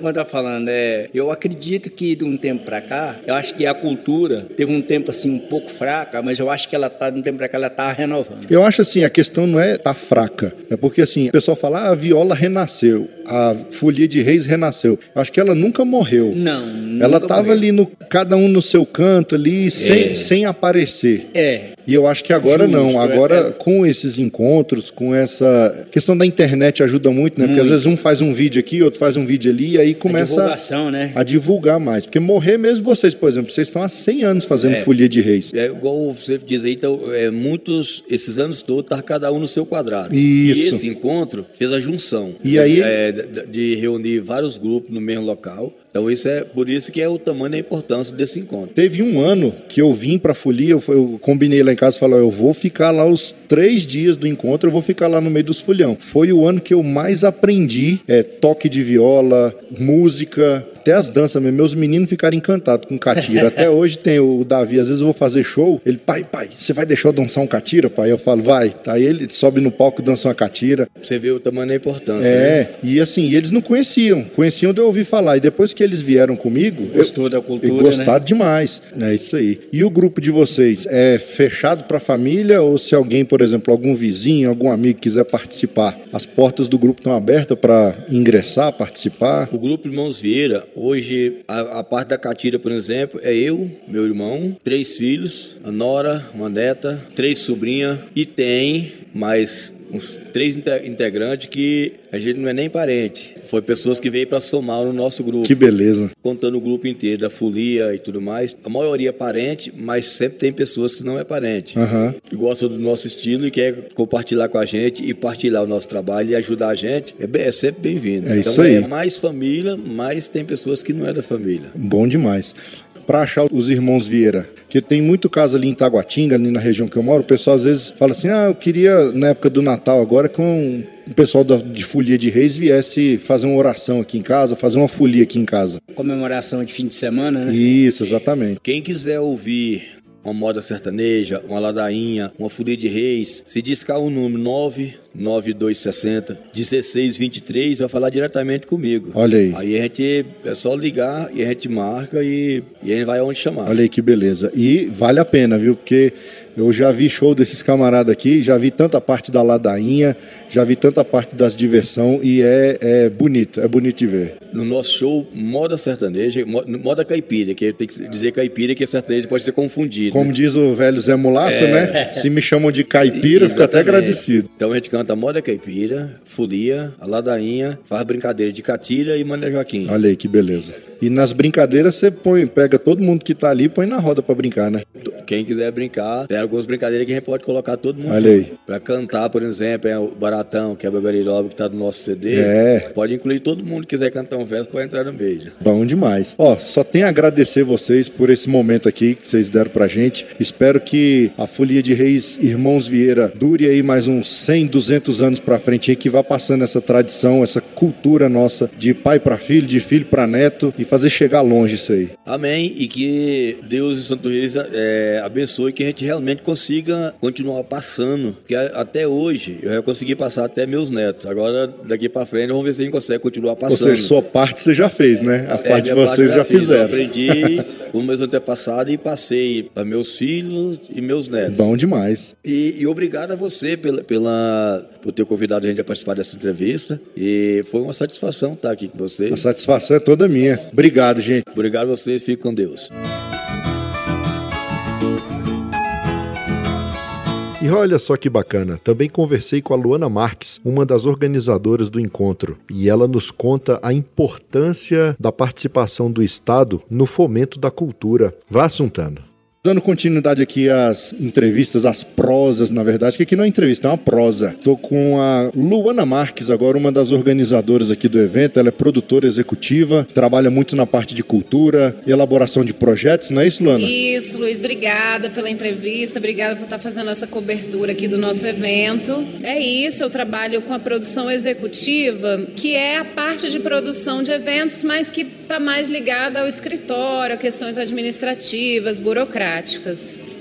Quando tá falando, é, eu acredito que de um tempo para cá, eu acho que a cultura teve um tempo assim um pouco fraca, mas eu acho que ela tá de um tempo para cá ela tá renovando. Eu acho assim, a questão não é tá fraca, é porque assim, o pessoal fala, ah, a viola renasceu, a folia de reis renasceu. Eu acho que ela nunca morreu. Não, Ela tava ali no cada um no seu canto ali, sem, é. sem aparecer. É. E eu acho que agora Justo, não. Agora, é. com esses encontros, com essa questão da internet ajuda muito, né? Muito. Porque às vezes um faz um vídeo aqui, outro faz um vídeo ali, e aí começa a, né? a divulgar mais. Porque morrer mesmo vocês, por exemplo, vocês estão há 100 anos fazendo é. folia de reis. É igual você diz aí, então, é, muitos, esses anos todos, tá cada um no seu quadrado. Isso. E esse encontro fez a junção. E aí? É, de, de reunir vários grupos no mesmo local então isso é por isso que é o tamanho e a importância desse encontro. Teve um ano que eu vim para a folia, eu, eu, combinei lá em casa e falei, eu vou ficar lá os três dias do encontro, eu vou ficar lá no meio dos folhão. Foi o ano que eu mais aprendi é, toque de viola, música, até as danças mesmo. Meus meninos ficaram encantados com catira. Até hoje tem o Davi, às vezes eu vou fazer show, ele, pai, pai, você vai deixar eu dançar um catira, pai? Eu falo, vai. Aí ele sobe no palco e dança uma catira. Você vê o tamanho da importância. É, né? e assim, eles não conheciam, conheciam de eu ouvir falar. E depois que eles vieram comigo. Gostou eu, da cultura. E gostaram né? demais. É isso aí. E o grupo de vocês é fechado para a família ou se alguém, por exemplo, algum vizinho, algum amigo quiser participar, as portas do grupo estão abertas para ingressar, participar? O grupo Irmãos Vieira, hoje, a, a, parte da catira, por exemplo, é eu, meu irmão, três filhos, a nora, uma neta, três sobrinhas e tem mais uns três integrantes que a gente não é nem parente. Foi pessoas que veio para somar no nosso grupo. Que beleza. Contando o grupo inteiro, da folia e tudo mais. A maioria é parente, mas sempre tem pessoas que não é parente. Uhum. Que gostam do nosso estilo e quer compartilhar com a gente e partilhar o nosso trabalho e ajudar a gente. É, é sempre bem-vindo. É então, isso aí. é mais família, mas tem pessoas que não é da família. Bom demais para achar os irmãos Vieira? Porque tem muito caso ali em Taguatinga, ali na região que eu moro, o pessoal às vezes fala assim: ah, eu queria na época do Natal agora com o pessoal da, de Folia de Reis viesse fazer uma oração aqui em casa, fazer uma folia aqui em casa. Comemoração de fim de semana, né? Isso, exatamente. Quem quiser ouvir uma moda sertaneja, uma ladainha, uma folia de reis, se discar o número 99260 1623, vai falar diretamente comigo. Olha aí. Aí a gente é só ligar e a gente marca e, e a gente vai aonde chamar. Olha aí que beleza. E vale a pena, viu? Porque eu já vi show desses camaradas aqui, já vi tanta parte da ladainha, já vi tanta parte das diversão e é, é bonito, é bonito de ver. No nosso show, moda sertaneja, moda caipira, que tem que dizer caipira que sertaneja pode ser confundido. Como né? diz o velho Zé Mulato, é... né? Se me chamam de caipira, eu fico até agradecido. Então a gente canta moda caipira, folia, a ladainha, faz brincadeira de catira e Mané Joaquim. Olha aí que beleza. E nas brincadeiras você põe, pega todo mundo que tá ali e põe na roda para brincar, né? Quem quiser brincar, tem algumas brincadeiras que a gente pode colocar todo mundo. Olha aí. Pra cantar, por exemplo, é o Baratão, que é o Beberilobe, que tá no nosso CD. É. Pode incluir todo mundo que quiser cantar um verso, pode entrar no beijo. Bom demais. Ó, só tenho a agradecer vocês por esse momento aqui que vocês deram pra gente. Espero que a Folia de Reis Irmãos Vieira dure aí mais uns 100, 200 anos pra frente aí, que vá passando essa tradição, essa cultura nossa de pai para filho, de filho para neto e fazer chegar longe isso aí. Amém. E que Deus e Santo Reis é, abençoe que a gente realmente gente consiga continuar passando, porque até hoje eu já consegui passar até meus netos. Agora, daqui para frente, vamos ver se a gente consegue continuar passando. Ou seja, sua parte você já fez, né? A é, parte de vocês parte já, já fizeram. Eu aprendi com meus antepassados e passei para meus filhos e meus netos. Bom demais. E, e obrigado a você pela, pela, por ter convidado a gente a participar dessa entrevista. E foi uma satisfação estar aqui com vocês. A satisfação é toda minha. Obrigado, gente. Obrigado a vocês. Fique com Deus. E olha só que bacana, também conversei com a Luana Marques, uma das organizadoras do encontro, e ela nos conta a importância da participação do Estado no fomento da cultura. Vá, Suntano. Dando continuidade aqui às entrevistas, às prosas, na verdade, que aqui não é entrevista, é uma prosa. Estou com a Luana Marques, agora uma das organizadoras aqui do evento. Ela é produtora executiva, trabalha muito na parte de cultura, elaboração de projetos, não é isso, Luana? Isso, Luiz. Obrigada pela entrevista, obrigada por estar fazendo essa cobertura aqui do nosso evento. É isso, eu trabalho com a produção executiva, que é a parte de produção de eventos, mas que está mais ligada ao escritório, questões administrativas, burocráticas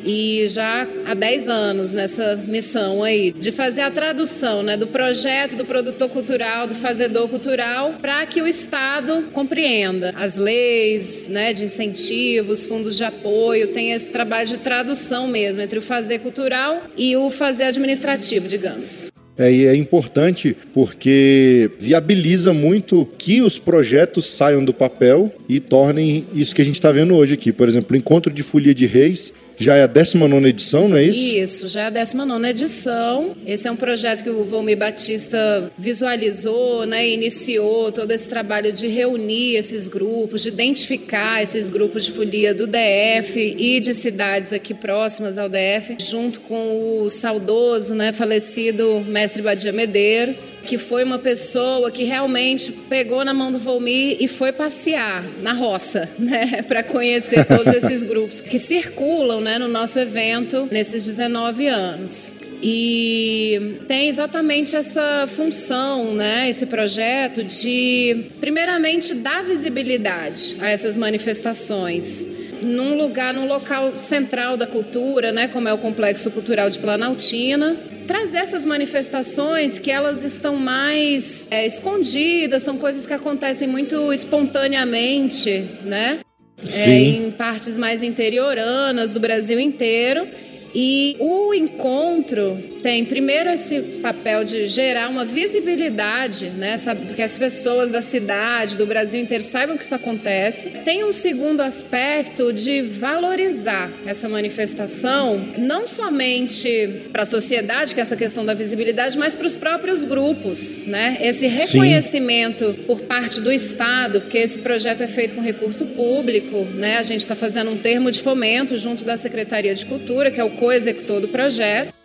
E já há 10 anos nessa missão aí, de fazer a tradução né, do projeto do produtor cultural, do fazedor cultural, para que o Estado compreenda as leis né, de incentivos, fundos de apoio, tem esse trabalho de tradução mesmo entre o fazer cultural e o fazer administrativo, digamos. É, e é importante porque viabiliza muito que os projetos saiam do papel e tornem isso que a gente está vendo hoje aqui. Por exemplo, o Encontro de Folia de Reis já é a 19 edição, não é isso? Isso, já é a 19 edição. Esse é um projeto que o Volmir Batista visualizou, né, iniciou todo esse trabalho de reunir esses grupos, de identificar esses grupos de folia do DF e de cidades aqui próximas ao DF, junto com o saudoso, né, falecido mestre Badia Medeiros, que foi uma pessoa que realmente pegou na mão do Volmir e foi passear na roça, né, para conhecer todos esses grupos que circulam né, no nosso evento nesses 19 anos. E tem exatamente essa função, né, esse projeto de, primeiramente, dar visibilidade a essas manifestações num lugar, num local central da cultura, né, como é o Complexo Cultural de Planaltina, trazer essas manifestações que elas estão mais é, escondidas, são coisas que acontecem muito espontaneamente, né? É, em partes mais interioranas do Brasil inteiro. E o encontro tem primeiro esse papel de gerar uma visibilidade, né, que as pessoas da cidade, do Brasil inteiro saibam que isso acontece. Tem um segundo aspecto de valorizar essa manifestação, não somente para a sociedade, que é essa questão da visibilidade, mas para os próprios grupos, né? Esse reconhecimento Sim. por parte do Estado, porque esse projeto é feito com recurso público, né? A gente está fazendo um termo de fomento junto da Secretaria de Cultura, que é o co-executor do projeto.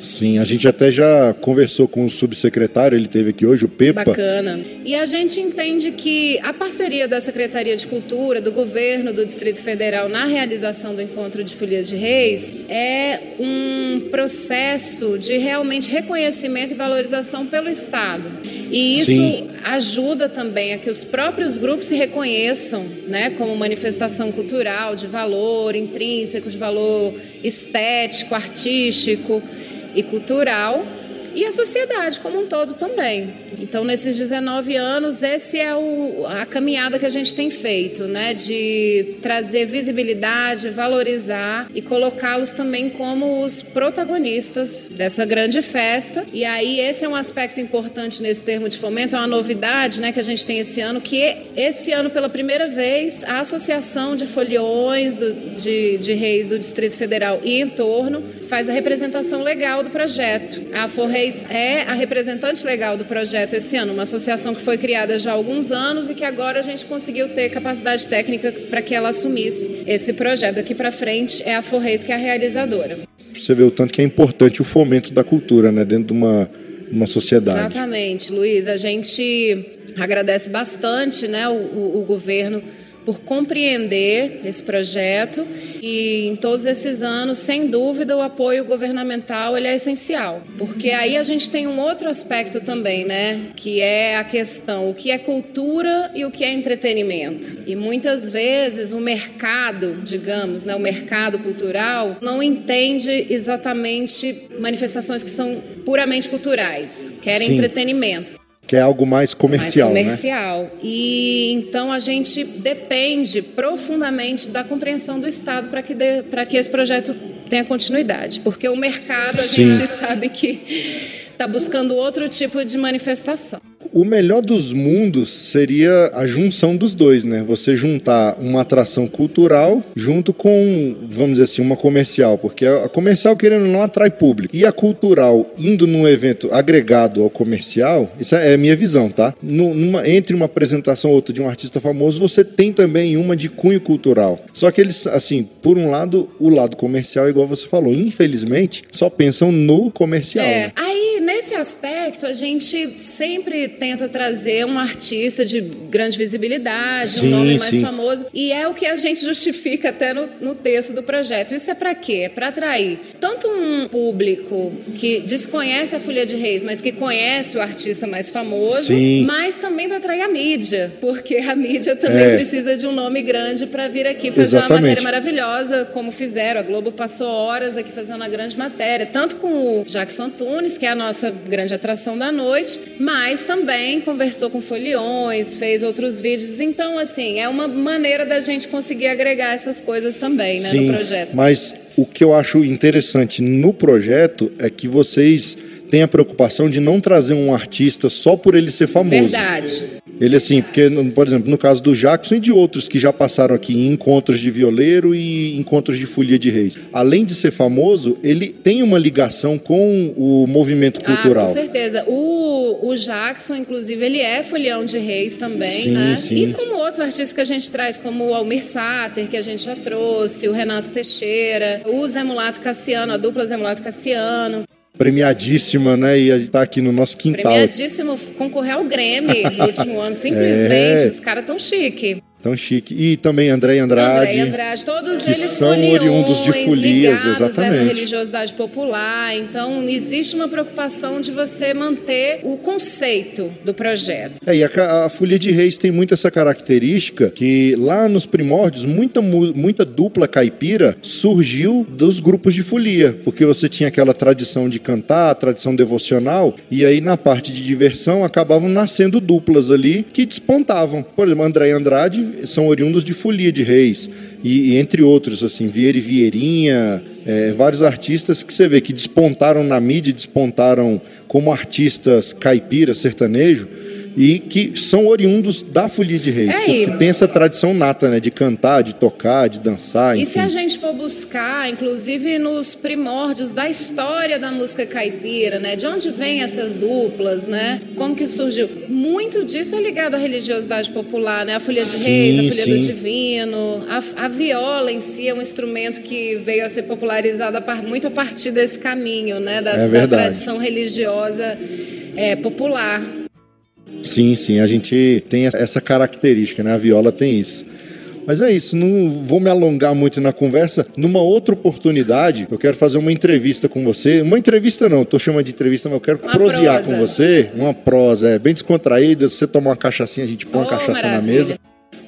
Sim, a gente até já conversou com o subsecretário, ele teve aqui hoje, o Pepa. Bacana. E a gente entende que a parceria da Secretaria de Cultura, do governo do Distrito Federal na realização do Encontro de Folias de Reis é um processo de realmente reconhecimento e valorização pelo Estado. E isso Sim. ajuda também a que os próprios grupos se reconheçam né, como manifestação cultural de valor intrínseco, de valor estético, artístico e cultural e a sociedade como um todo também. Então, nesses 19 anos, esse é o, a caminhada que a gente tem feito, né? De trazer visibilidade, valorizar e colocá-los também como os protagonistas dessa grande festa. E aí, esse é um aspecto importante nesse termo de fomento, é uma novidade, né? Que a gente tem esse ano, que esse ano, pela primeira vez, a Associação de Foliões do, de, de Reis do Distrito Federal e em torno faz a representação legal do projeto. A É a representante legal do projeto projeto esse ano, uma associação que foi criada já há alguns anos e que agora a gente conseguiu ter capacidade técnica para que ela assumisse esse projeto. Daqui para frente é a Forreis que é a realizadora. Você vê o tanto que é importante o fomento da cultura, né, dentro de uma uma sociedade. Exatamente, Luiz. A gente agradece bastante, né, o, o, o governo por compreender esse projeto e em todos esses anos, sem dúvida, o apoio governamental ele é essencial, porque aí a gente tem um outro aspecto também, né, que é a questão o que é cultura e o que é entretenimento. E muitas vezes o mercado, digamos, né, o mercado cultural não entende exatamente manifestações que são puramente culturais, querem Sim. entretenimento que é algo mais comercial. Mais comercial. Né? E então a gente depende profundamente da compreensão do Estado para que, que esse projeto tenha continuidade. Porque o mercado a Sim. gente sabe que está buscando outro tipo de manifestação. O melhor dos mundos seria a junção dos dois, né? Você juntar uma atração cultural junto com, vamos dizer assim, uma comercial, porque a comercial querendo não atrai público. E a cultural indo num evento agregado ao comercial, isso é a minha visão, tá? Numa, entre uma apresentação ou outra de um artista famoso, você tem também uma de cunho cultural. Só que eles, assim, por um lado, o lado comercial, igual você falou, infelizmente, só pensam no comercial. É. Né? Aí, nesse aspecto, a gente sempre tenta trazer um artista de grande visibilidade, sim, um nome mais sim. famoso. E é o que a gente justifica até no, no texto do projeto. Isso é para quê? É para atrair tanto um público que desconhece a Folha de Reis, mas que conhece o artista mais famoso, sim. mas também para atrair a mídia, porque a mídia também é. precisa de um nome grande para vir aqui fazer Exatamente. uma matéria maravilhosa, como fizeram. A Globo passou horas aqui fazendo uma grande matéria, tanto com o Jackson Antunes, que é a nossa grande atração da noite, mas também também conversou com foliões, fez outros vídeos. Então, assim, é uma maneira da gente conseguir agregar essas coisas também né, Sim, no projeto. Mas o que eu acho interessante no projeto é que vocês têm a preocupação de não trazer um artista só por ele ser famoso. Verdade. Ele assim, porque, por exemplo, no caso do Jackson e de outros que já passaram aqui em encontros de violeiro e encontros de folia de reis, além de ser famoso, ele tem uma ligação com o movimento cultural. Ah, com certeza. O, o Jackson, inclusive, ele é folião de reis também, sim, né? Sim. E como outros artistas que a gente traz, como o Almir Sater, que a gente já trouxe, o Renato Teixeira, o Zé Mulato Cassiano, a dupla Zé Mulato Cassiano premiadíssima, né? E está aqui no nosso quintal. Premiadíssimo, concorreu ao Grêmio no último ano, simplesmente. É. Os caras tão chique. Tão chique. E também André Andrade. André Andrade, todos que eles são oriundos de folias, exatamente. essa religiosidade popular. Então, existe uma preocupação de você manter o conceito do projeto. É, e a, a Folia de Reis tem muito essa característica que lá nos primórdios, muita, muita dupla caipira surgiu dos grupos de folia, porque você tinha aquela tradição de cantar, a tradição devocional, e aí na parte de diversão acabavam nascendo duplas ali que despontavam. Por exemplo, André Andrade são oriundos de Folia de Reis. E, e entre outros, assim, Vieira e Vieirinha, é, vários artistas que você vê que despontaram na mídia, despontaram como artistas caipira, sertanejo, e que são oriundos da Folia de Reis, é, porque tem essa tradição nata, né, de cantar, de tocar, de dançar. E enfim. se a gente for buscar, inclusive nos primórdios da história da música caipira, né, de onde vêm essas duplas, né, como que surgiu? Muito disso é ligado à religiosidade popular, né, a Folia de sim, Reis, a Folia sim. do Divino, a, a, viola em si é um instrumento que veio a ser popularizado muito a partir desse caminho, né, da, é da tradição religiosa é, popular. Sim, sim, a gente tem essa característica, né? A viola tem isso. Mas é isso, não vou me alongar muito na conversa. Numa outra oportunidade, eu quero fazer uma entrevista com você. Uma entrevista não, estou chamando de entrevista, mas eu quero uma prosear prosa. com você. Uma prosa, é bem descontraída. Se você tomar uma cachaçinha, a gente põe oh, uma cachaça maravilha. na mesa.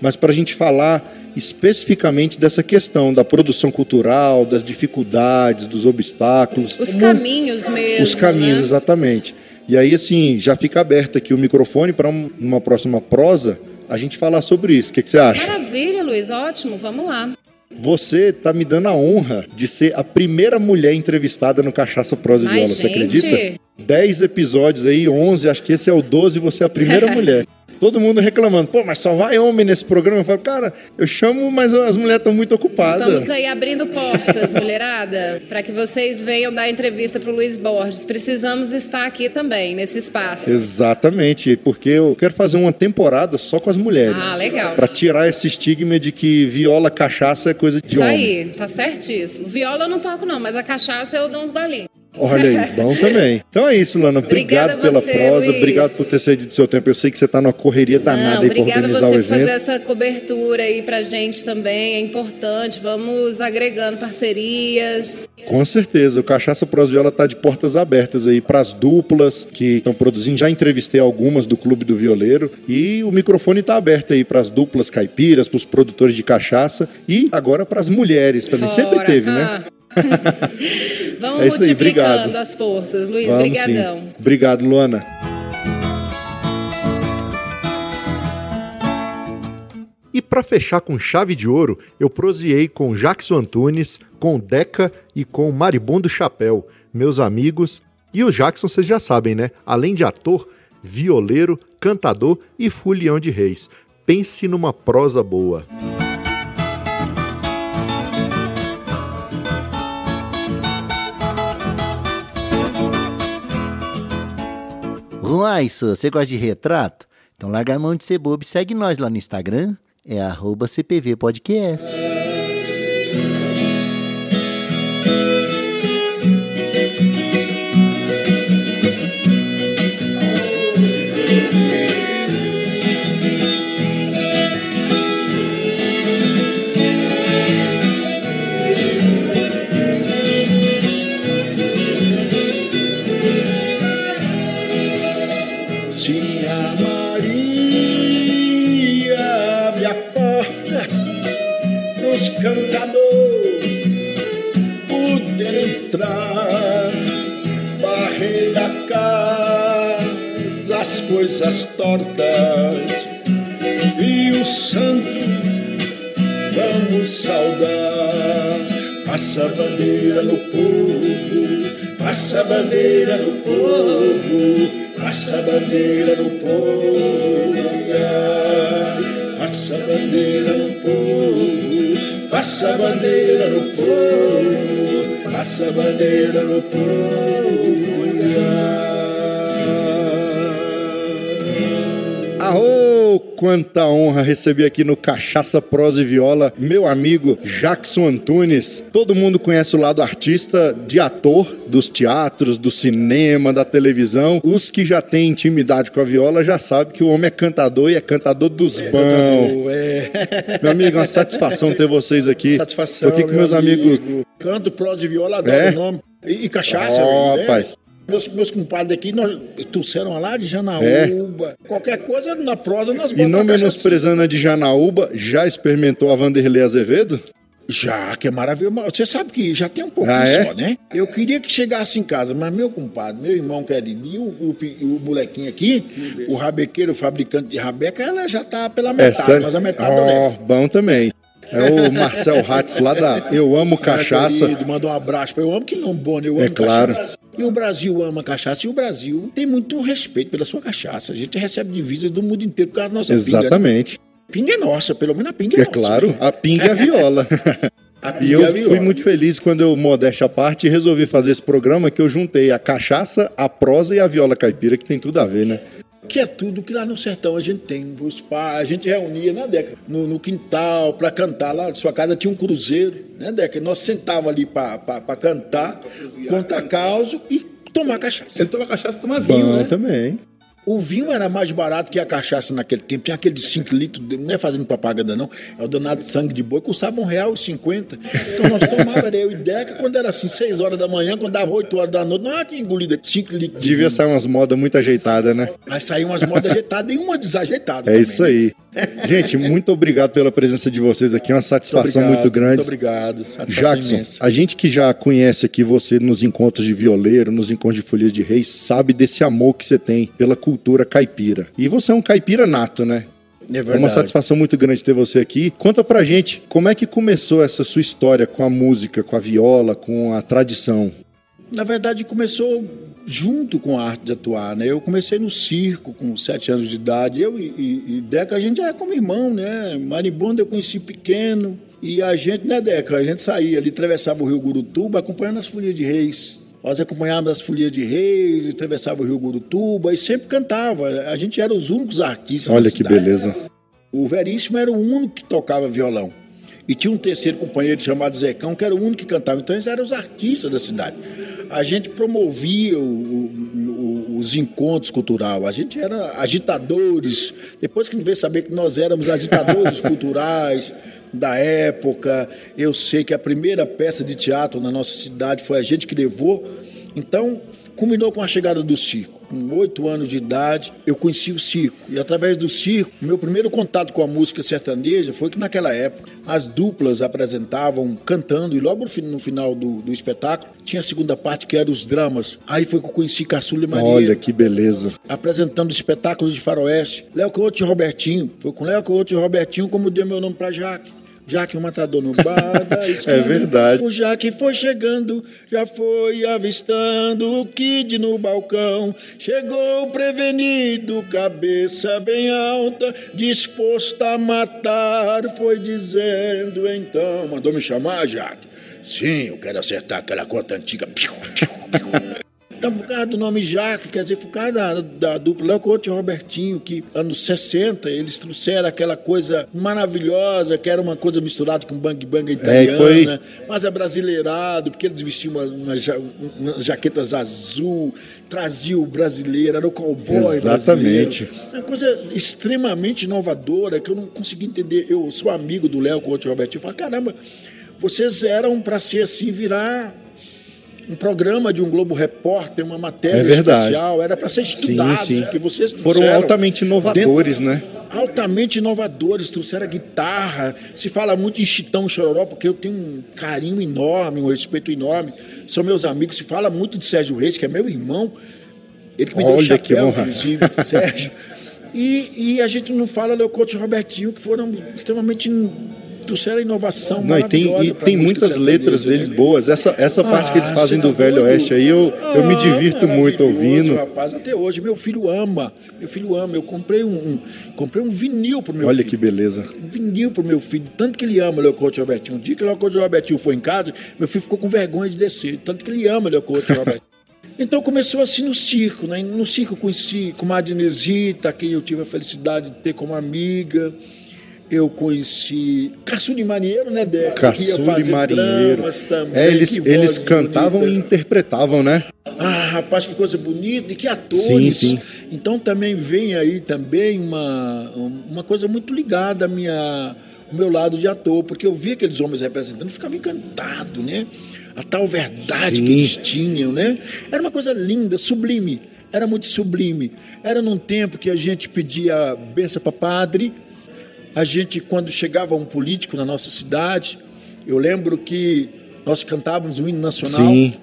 Mas para a gente falar especificamente dessa questão da produção cultural, das dificuldades, dos obstáculos. Os caminhos mesmo. Os caminhos, né? exatamente. E aí, assim, já fica aberto aqui o microfone para uma próxima prosa a gente falar sobre isso. O que, que você acha? Maravilha, Luiz, ótimo, vamos lá. Você está me dando a honra de ser a primeira mulher entrevistada no Cachaça Prosa e Viola, gente... você acredita? Dez episódios aí, onze, acho que esse é o doze, você é a primeira mulher todo mundo reclamando, pô, mas só vai homem nesse programa. Eu falo, cara, eu chamo, mas as mulheres estão muito ocupadas. Estamos aí abrindo portas, mulherada, para que vocês venham dar entrevista para o Luiz Borges. Precisamos estar aqui também, nesse espaço. Exatamente, porque eu quero fazer uma temporada só com as mulheres. Ah, legal. Para tirar esse estigma de que viola, cachaça é coisa de Isso homem. Isso aí, tá certíssimo. Viola eu não toco não, mas a cachaça eu dou uns golinhos. Olha aí, bom também. Então é isso, Lana. Obrigado pela você, prosa, Luiz. obrigado por ter cedido seu tempo. Eu sei que você está numa correria danada Não, aí para organizar o evento. Obrigada você fazer essa cobertura aí pra gente também, é importante. Vamos agregando parcerias. Com certeza, o Cachaça Prosviola está de portas abertas aí para as duplas que estão produzindo. Já entrevistei algumas do Clube do Violeiro e o microfone está aberto aí para as duplas caipiras, para os produtores de cachaça e agora para as mulheres também. Fora, Sempre teve, né? ah. né? Vamos é isso aí, obrigado. as forças. Luiz, Vamos, brigadão. Sim. Obrigado, Luana. E para fechar com chave de ouro, eu proseei com Jackson Antunes, com Deca e com Maribondo Chapéu, meus amigos. E o Jackson, vocês já sabem, né? Além de ator, violeiro, cantador e fulião de reis. Pense numa prosa boa. Ruaiço, você gosta de retrato? Então larga a mão de ser bobo e segue nós lá no Instagram, é arroba CPV As coisas tortas e o santo vamos saudar. Passa a bandeira no povo, passa a bandeira no povo, passa a bandeira no povo, passa a bandeira no povo, passa a bandeira no povo, passa a bandeira no povo. Quanta honra receber aqui no Cachaça Prosa e Viola meu amigo Jackson Antunes. Todo mundo conhece o lado artista de ator dos teatros, do cinema, da televisão. Os que já têm intimidade com a viola já sabem que o homem é cantador e é cantador dos é, bons. É. Meu amigo, uma satisfação ter vocês aqui. Satisfação. O que, que meus amigo. amigos. Canto, prosa e viola, adoro é? o nome. E, e cachaça, oh, rapaz. Meus, meus compadres aqui nós, trouxeram lá de Janaúba. É. Qualquer coisa na prosa nós botamos. E não menosprezando a de Janaúba, já experimentou a Vanderlei Azevedo? Já, que é maravilhoso. Você sabe que já tem um pouquinho ah, é? só, né? Eu queria que chegasse em casa, mas meu compadre, meu irmão querido, e o, o, o molequinho aqui, o rabequeiro, o fabricante de rabeca, ela já tá pela é metade, é, mas a metade oh, eu levo. Bom também. É o Marcel Hatz lá da Eu Amo Cachaça. Querido, manda um abraço para Eu Amo que não bom, eu amo é claro. Cachaça. E o Brasil ama cachaça e o Brasil tem muito respeito pela sua cachaça. A gente recebe divisas do mundo inteiro por causa da nossa Exatamente. pinga. Né? Pinga é nossa, pelo menos a pinga é, é nossa. É claro, né? a pinga é a viola. a pinga e eu é fui muito feliz quando eu, modéstia à parte, resolvi fazer esse programa que eu juntei a cachaça, a prosa e a viola caipira, que tem tudo a ver, né? Que é tudo que lá no sertão a gente tem. Os pais, a gente reunia, né, Deca? No, no quintal, para cantar. Lá na sua casa tinha um cruzeiro, né, Deca? Nós sentava ali para cantar, contar causa e tomar cachaça. Eu tomar cachaça e tomar vinho, Bom, né? também. O vinho era mais barato que a cachaça naquele tempo. Tinha aquele de 5 litros, não é fazendo propaganda, não. É o donado de sangue de boi, custava um real e cinquenta. Então nós tomávamos, eu e Deca, quando era assim, 6 horas da manhã, quando dava 8 horas da noite, nós tinha engolido 5 litros. De Devia sair umas modas muito ajeitadas, né? Mas saíam umas modas ajeitadas e uma desajeitadas. É também, isso aí. Né? Gente, muito obrigado pela presença de vocês aqui. É uma satisfação muito, obrigado, muito grande. Muito obrigado. Satisfação Jackson, imensa. a gente que já conhece aqui você nos encontros de violeiro, nos encontros de folia de reis, sabe desse amor que você tem pela cultura caipira. E você é um caipira nato, né? É, verdade. é uma satisfação muito grande ter você aqui. Conta pra gente como é que começou essa sua história com a música, com a viola, com a tradição. Na verdade, começou junto com a arte de atuar, né? Eu comecei no circo com sete anos de idade. Eu e, e, Deca, a gente já é como irmão, né? Maribondo eu conheci pequeno. E a gente, né, Deca? A gente saía ali, atravessava o Rio Gurutuba, acompanhando as folhas de reis. Nós acompanhávamos as folias de reis, atravessava o Rio Gurutuba e sempre cantava. A gente era os únicos artistas. Olha que beleza. O Veríssimo era o único que tocava violão. E tinha um terceiro companheiro chamado Zecão, que era o único que cantava. Então eles eram os artistas da cidade. a gente promovia o, o, os encontros culturais. A gente era agitadores. Depois que a gente veio saber que nós éramos agitadores culturais da época, eu sei que a primeira peça de teatro na nossa cidade foi a gente que levou. Então, culminou com a chegada do circo com oito anos de idade, eu conheci o circo. E através do circo, meu primeiro contato com a música sertaneja foi que naquela época as duplas apresentavam cantando, e logo no final do, do espetáculo tinha a segunda parte que era os dramas. Aí foi que eu conheci Caçula e Maria. Olha que beleza. Apresentando espetáculos de faroeste. Léo Couto e Robertinho. Foi com Léo Couto e Robertinho como deu meu nome para Jaque. Já que o matador no bar É verdade. O Jaque foi chegando, já foi avistando o Kid no balcão. Chegou prevenido, cabeça bem alta, disposto a matar. Foi dizendo então: Mandou me chamar, Jaque? Sim, eu quero acertar aquela conta antiga. Piu, piu, piu. Então, por causa do nome Jaque, quer dizer, por causa da, da dupla Léo Couto e Robertinho, que anos 60 eles trouxeram aquela coisa maravilhosa, que era uma coisa misturada com bang bang italiana, é, foi... mas é brasileirado, porque eles vestiam umas, umas, umas jaquetas azul, trazia o brasileiro, era o cowboy Exatamente. brasileiro. Uma coisa extremamente inovadora, que eu não consegui entender. Eu sou amigo do Léo Couto e Robertinho, eu falo, caramba, vocês eram para ser assim, virar um programa de um Globo Repórter, uma matéria é especial, era para ser estudado, sim, sim. porque vocês foram altamente inovadores, dentro, né? Altamente inovadores, trouxeram a guitarra. Se fala muito em Chitão Chororó, porque eu tenho um carinho enorme, um respeito enorme. São meus amigos. Se fala muito de Sérgio Reis, que é meu irmão. Ele que me Olha deu chapéu, inclusive, Sérgio. E, e, a gente não fala Leocote e Robertinho, que foram extremamente trouxeram inovação Não, e tem, e tem muitas letras deles né? boas. Essa, essa ah, parte que eles fazem do Velho Oeste aí, eu, ah, eu me divirto muito ouvindo. Rapaz, até hoje, meu filho ama. Meu filho ama. Eu comprei um, um comprei um vinil pro meu Olha filho. Olha que beleza. Um vinil pro meu filho. Tanto que ele ama Leocote Robertinho. Um dia que o Leocote Robertinho foi em casa, meu filho ficou com vergonha de descer. Tanto que ele ama Leocote Robertinho. Então começou assim no circo, né? No circo conheci com a Adnesita, quem eu tive a felicidade de ter como amiga eu conheci Caçuli Marinheiro, né, Deco? Caçuli Marinheiro. Também, é, eles, eles cantavam bonita. e interpretavam, né? Ah, rapaz, que coisa bonita e que atores. Sim, sim. Então também vem aí também uma, uma coisa muito ligada à minha, ao meu lado de ator, porque eu vi aqueles homens representando e ficava encantado, né? A tal verdade sim. que eles tinham, né? Era uma coisa linda, sublime. Era muito sublime. Era num tempo que a gente pedia benção para padre, a gente, quando chegava um político na nossa cidade, eu lembro que nós cantávamos o hino nacional. Sim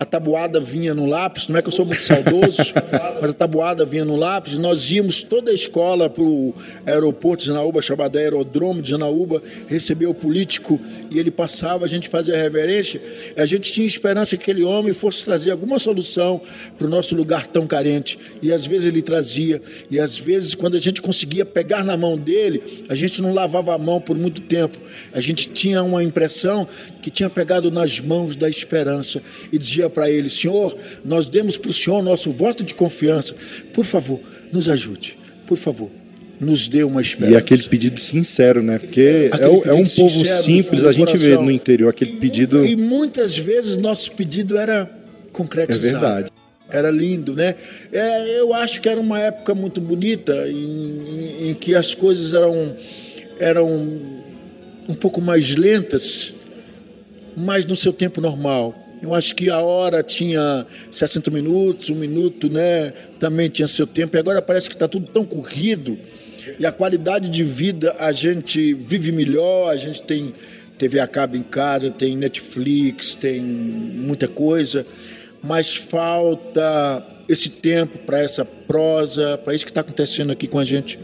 a tabuada vinha no lápis, não é que eu sou muito saudoso, mas a tabuada vinha no lápis, nós íamos toda a escola para o aeroporto de Janaúba, chamado Aerodromo de Janaúba, receber o político e ele passava, a gente fazia reverência, a gente tinha esperança que aquele homem fosse trazer alguma solução para o nosso lugar tão carente, e às vezes ele trazia, e às vezes quando a gente conseguia pegar na mão dele, a gente não lavava a mão por muito tempo, a gente tinha uma impressão que tinha pegado nas mãos da esperança e dizia para ele: Senhor, nós demos para o Senhor nosso voto de confiança. Por favor, nos ajude. Por favor, nos dê uma esperança. E aquele pedido sincero, né? Porque é, é, um povo simples, a gente vê no interior aquele pedido. E muitas vezes nosso pedido era concretizado. É verdade. Era lindo, né? É, eu acho que era uma época muito bonita em, em, em que as coisas eram, eram um pouco mais lentas, mas no seu tempo normal. Eu acho que a hora tinha 60 minutos, um minuto, né? Também tinha seu tempo. E agora parece que está tudo tão corrido. E a qualidade de vida a gente vive melhor, a gente tem TV a cabo em casa, tem Netflix, tem muita coisa, mas falta esse tempo para essa prosa, para isso que está acontecendo aqui com a gente.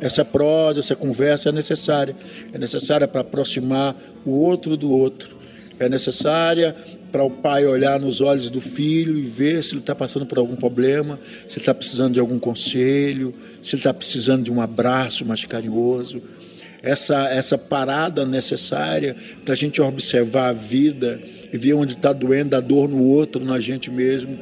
Essa prosa, essa conversa é necessária. É necessária para aproximar o outro do outro. É necessária para o pai olhar nos olhos do filho e ver se ele está passando por algum problema, se ele está precisando de algum conselho, se ele está precisando de um abraço mais carinhoso. Essa, essa parada necessária para a gente observar a vida e ver onde está doendo a dor no outro, na gente mesmo,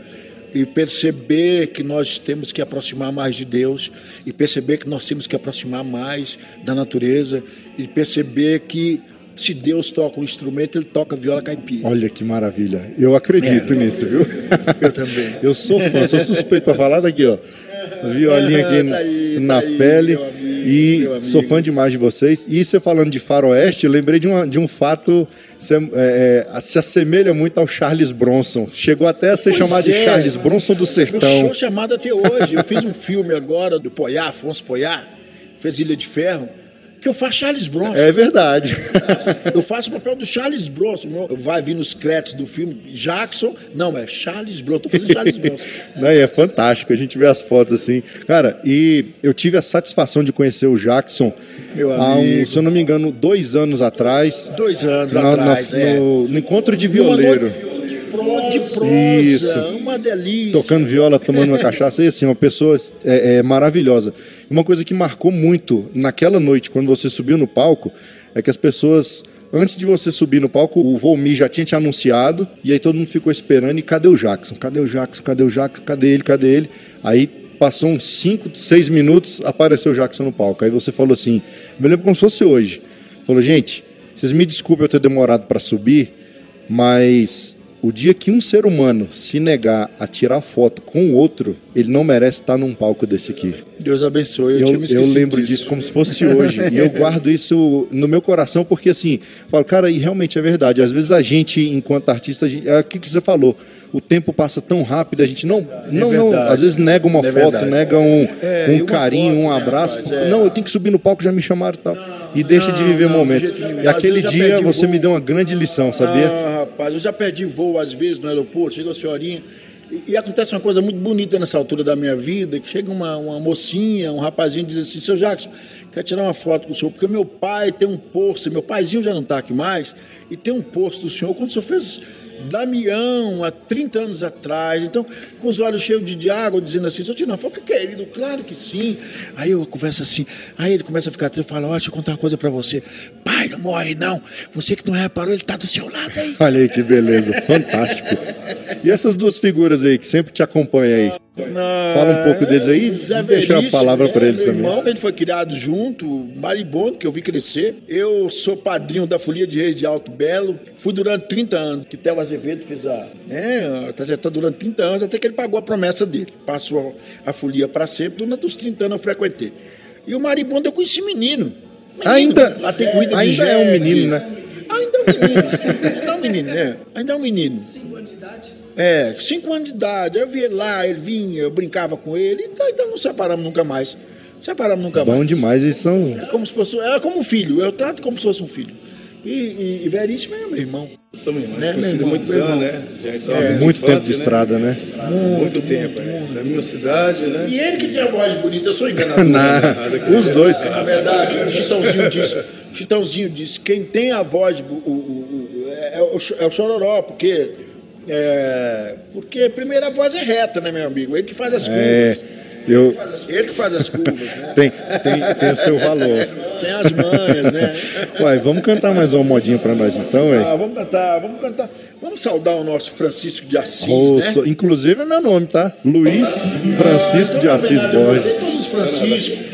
e perceber que nós temos que aproximar mais de Deus, e perceber que nós temos que aproximar mais da natureza, e perceber que se Deus toca um instrumento, ele toca viola caipira. Olha que maravilha. Eu acredito é, nisso, viu? Eu também. eu sou fã, sou suspeito para falar daqui, ó. Violinha aqui tá aí, na tá pele. Aí, e sou fã demais de vocês. E você falando de faroeste, eu lembrei de, uma, de um fato se, é, é, se assemelha muito ao Charles Bronson. Chegou até a ser pois chamado é. de Charles Bronson do Sertão. Eu sou chamado até hoje. Eu fiz um filme agora do Poiá, Afonso Poiá, fez Ilha de Ferro que eu faço Charles Bronson. É verdade. eu faço o papel do Charles Bronson. Vai vir nos créditos do filme Jackson. Não, é Charles Bronson. Tô fazendo Charles Bronson. Não, é fantástico. A gente vê as fotos assim. Cara, e eu tive a satisfação de conhecer o Jackson Meu há um, se eu não me engano, dois anos atrás. Dois anos na, atrás, na, é. no, no, encontro de violeiro de prosa, Isso. uma delícia. Tocando viola, tomando uma cachaça, e assim, uma pessoa é, é, maravilhosa. Uma coisa que marcou muito naquela noite, quando você subiu no palco, é que as pessoas antes de você subir no palco, o Volmi já tinha te anunciado, e aí todo mundo ficou esperando, e cadê o Jackson? Cadê o Jackson? Cadê o Jackson? Cadê ele? Cadê ele? Aí passou uns 5, 6 minutos, apareceu o Jackson no palco. Aí você falou assim, me lembro como se fosse hoje. Falou, gente, vocês me desculpem eu ter demorado para subir, mas o dia que um ser humano se negar a tirar foto com o outro, ele não merece estar num palco desse aqui. Deus abençoe. Eu, eu, eu lembro disso. disso. como se fosse hoje. e eu guardo isso no meu coração porque, assim, falo, cara, e realmente é verdade. Às vezes a gente, enquanto artista, gente, é o que você falou o tempo passa tão rápido, a gente não, é não, não às vezes nega uma é foto, verdade. nega um, é, um carinho, foto, um né, abraço. Né, não, eu tenho que subir no palco, já me chamaram e tal. E deixa não, de viver não, momentos. E aquele dia você voo. me deu uma grande lição, sabia? Ah, rapaz, eu já perdi voo às vezes no aeroporto, chega a senhorinha. E, e acontece uma coisa muito bonita nessa altura da minha vida, que chega uma, uma mocinha, um rapazinho diz assim, seu Jackson, quer tirar uma foto com o senhor, porque meu pai tem um posto, meu paizinho já não está aqui mais, e tem um posto do senhor, quando o senhor fez Damião, há 30 anos atrás. Então, com os olhos cheios de, de água, dizendo assim, seu Tino Foca, querido, claro que sim. Aí eu converso assim, aí ele começa a ficar triste e fala, deixa eu contar uma coisa para você. Pai, não morre não. Você que não reparou, ele está do seu lado aí. Olha aí que beleza, fantástico. E essas duas figuras aí que sempre te acompanham aí? Não, Fala um pouco deles aí e deixa a palavra para eles meu também. irmão, que a gente foi criado junto, maribondo, que eu vi crescer. Eu sou padrinho da Folia de Reis de Alto Belo. Fui durante 30 anos, que Theo Azevedo fez a... Né, tá durante 30 anos, até que ele pagou a promessa dele. Passou a folia para sempre. Durante os 30 anos eu frequentei. E o maribondo eu conheci menino. menino ainda lá tem corrida ainda de é um menino, né? Ainda é um menino. ainda é um menino, né? Ainda é um menino. Cinco anos de idade? É, cinco anos de idade. Eu via lá, ele vinha, eu brincava com ele, então, então não separamos nunca mais. Separamos nunca Bom mais. Bom demais, eles são. É como se fosse. Era como um filho, eu trato como se fosse um filho. E, e, e Veríssimo é meu irmão. Somos irmãos, né? Muitos anos, né? Já é, muito tempo de estrada, né? Muito, muito tempo, é. Na mesma cidade, né? E ele que tem a voz bonita, eu sou enganador. Não, os dois. Na verdade, o Chitãozinho disse, Chitãozinho disse, quem tem a voz, o, o, o, é, o, é o chororó, porque é, porque a primeira voz é reta, né, meu amigo? Ele que faz as é, curvas. Eu... Ele que faz as curvas, né? tem, tem, tem o seu valor. Tem as manhas, né? Uai, vamos cantar mais uma modinha para nós então, ué? Ah, vamos cantar, vamos cantar. Vamos saudar o nosso Francisco de Assis, oh, né? Inclusive é meu nome, tá? Luiz Francisco ah, então, de Assis Borges. Todos os Franciscos.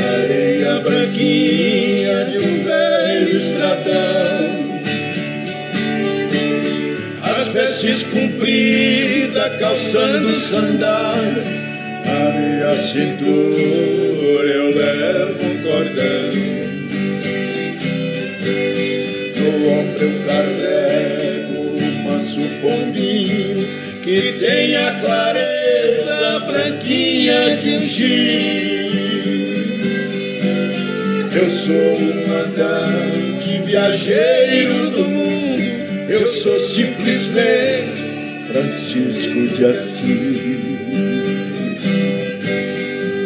areia branquinha de um velho estradão. As vestes compridas, calçando sandália, a minha cintura eu levo um cordão. No ombro eu carrego um maço pombinho que tem a clareza branquinha de um giz. Eu sou um andante viajeiro do mundo, eu sou simplesmente Francisco de Assis.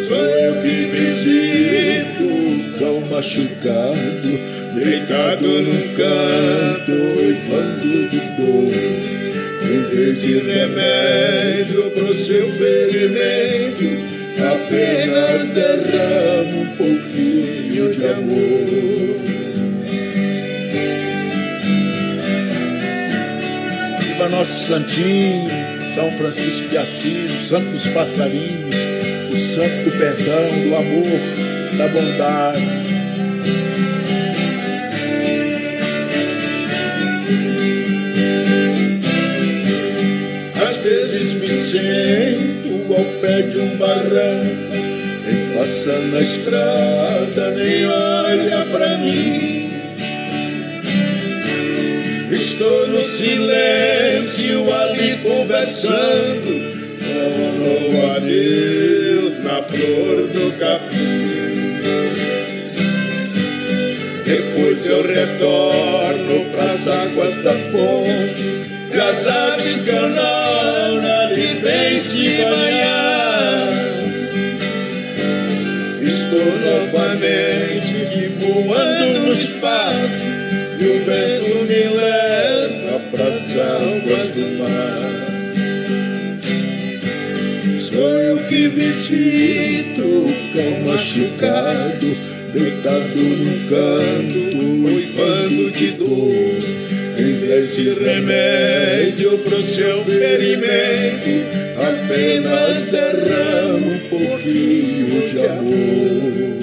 Sou eu que visito o cão machucado deitado num canto, uivando de dor. Em vez de remédio pro seu ferimento, apenas pouquinho amor. Viva nosso santinho, São Francisco de Assis, o santo dos passarinhos, o santo do perdão, do amor, da bondade. Às vezes me sento ao pé de um barranco, passa na estrada nem olha pra mim. Estou no silêncio ali conversando, com a Deus na flor do capim. Depois eu retorno pras águas da fonte e as aves canam ali vem se banhar. Estou novamente voando no espaço e o vento me leva pras águas do mar. Sou eu que visito o cão machucado, deitado no canto, uivando de dor. De remédio pro seu ferimento, apenas derrama um pouquinho de amor.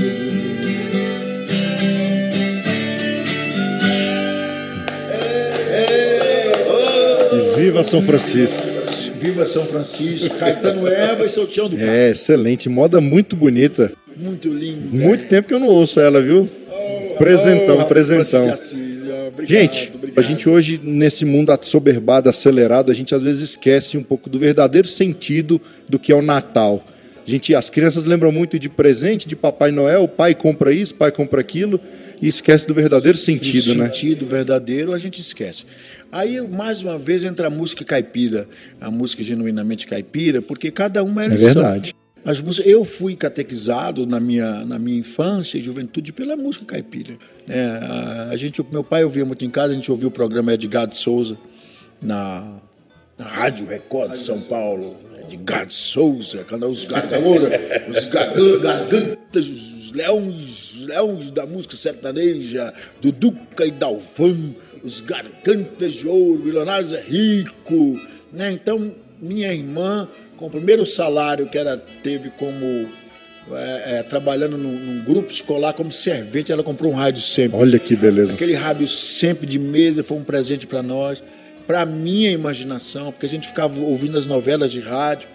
E viva São Francisco! Viva São Francisco, Caetano Eva e seu Tião do Carmo. É, excelente, moda muito bonita. Muito lindo. Muito tempo que eu não ouço ela, viu? Presentão, Oh, presentão. Ó, obrigado, Gente. A gente hoje, nesse mundo assoberbado, acelerado, a gente às vezes esquece um pouco do verdadeiro sentido do que é o Natal. A gente, as crianças lembram muito de presente, de Papai Noel, o pai compra isso, o pai compra aquilo, e esquece do verdadeiro sentido, o né? sentido verdadeiro a gente esquece. Aí, mais uma vez, entra a música caipira, a música genuinamente caipira, porque cada uma é É lição. verdade. As músicas, eu fui catequizado na minha, na minha infância e juventude pela música caipira. né? a, gente, meu pai ouvia muito em casa, a gente ouvia o programa Edgar de Souza na, na Rádio Record de São Paulo. Edgar de Souza, os gargalos, os gargan- gargantas, os leões, os leões da música sertaneja, do Duca e Dalvan, os gargantas de ouro, milionários é rico. Né? Então, minha irmã, com o primeiro salário que ela teve como é, é, trabalhando num, num grupo escolar como servente, ela comprou um rádio sempre. Olha que beleza. Aquele rádio sempre de mesa foi um presente para nós, para minha imaginação, porque a gente ficava ouvindo as novelas de rádio,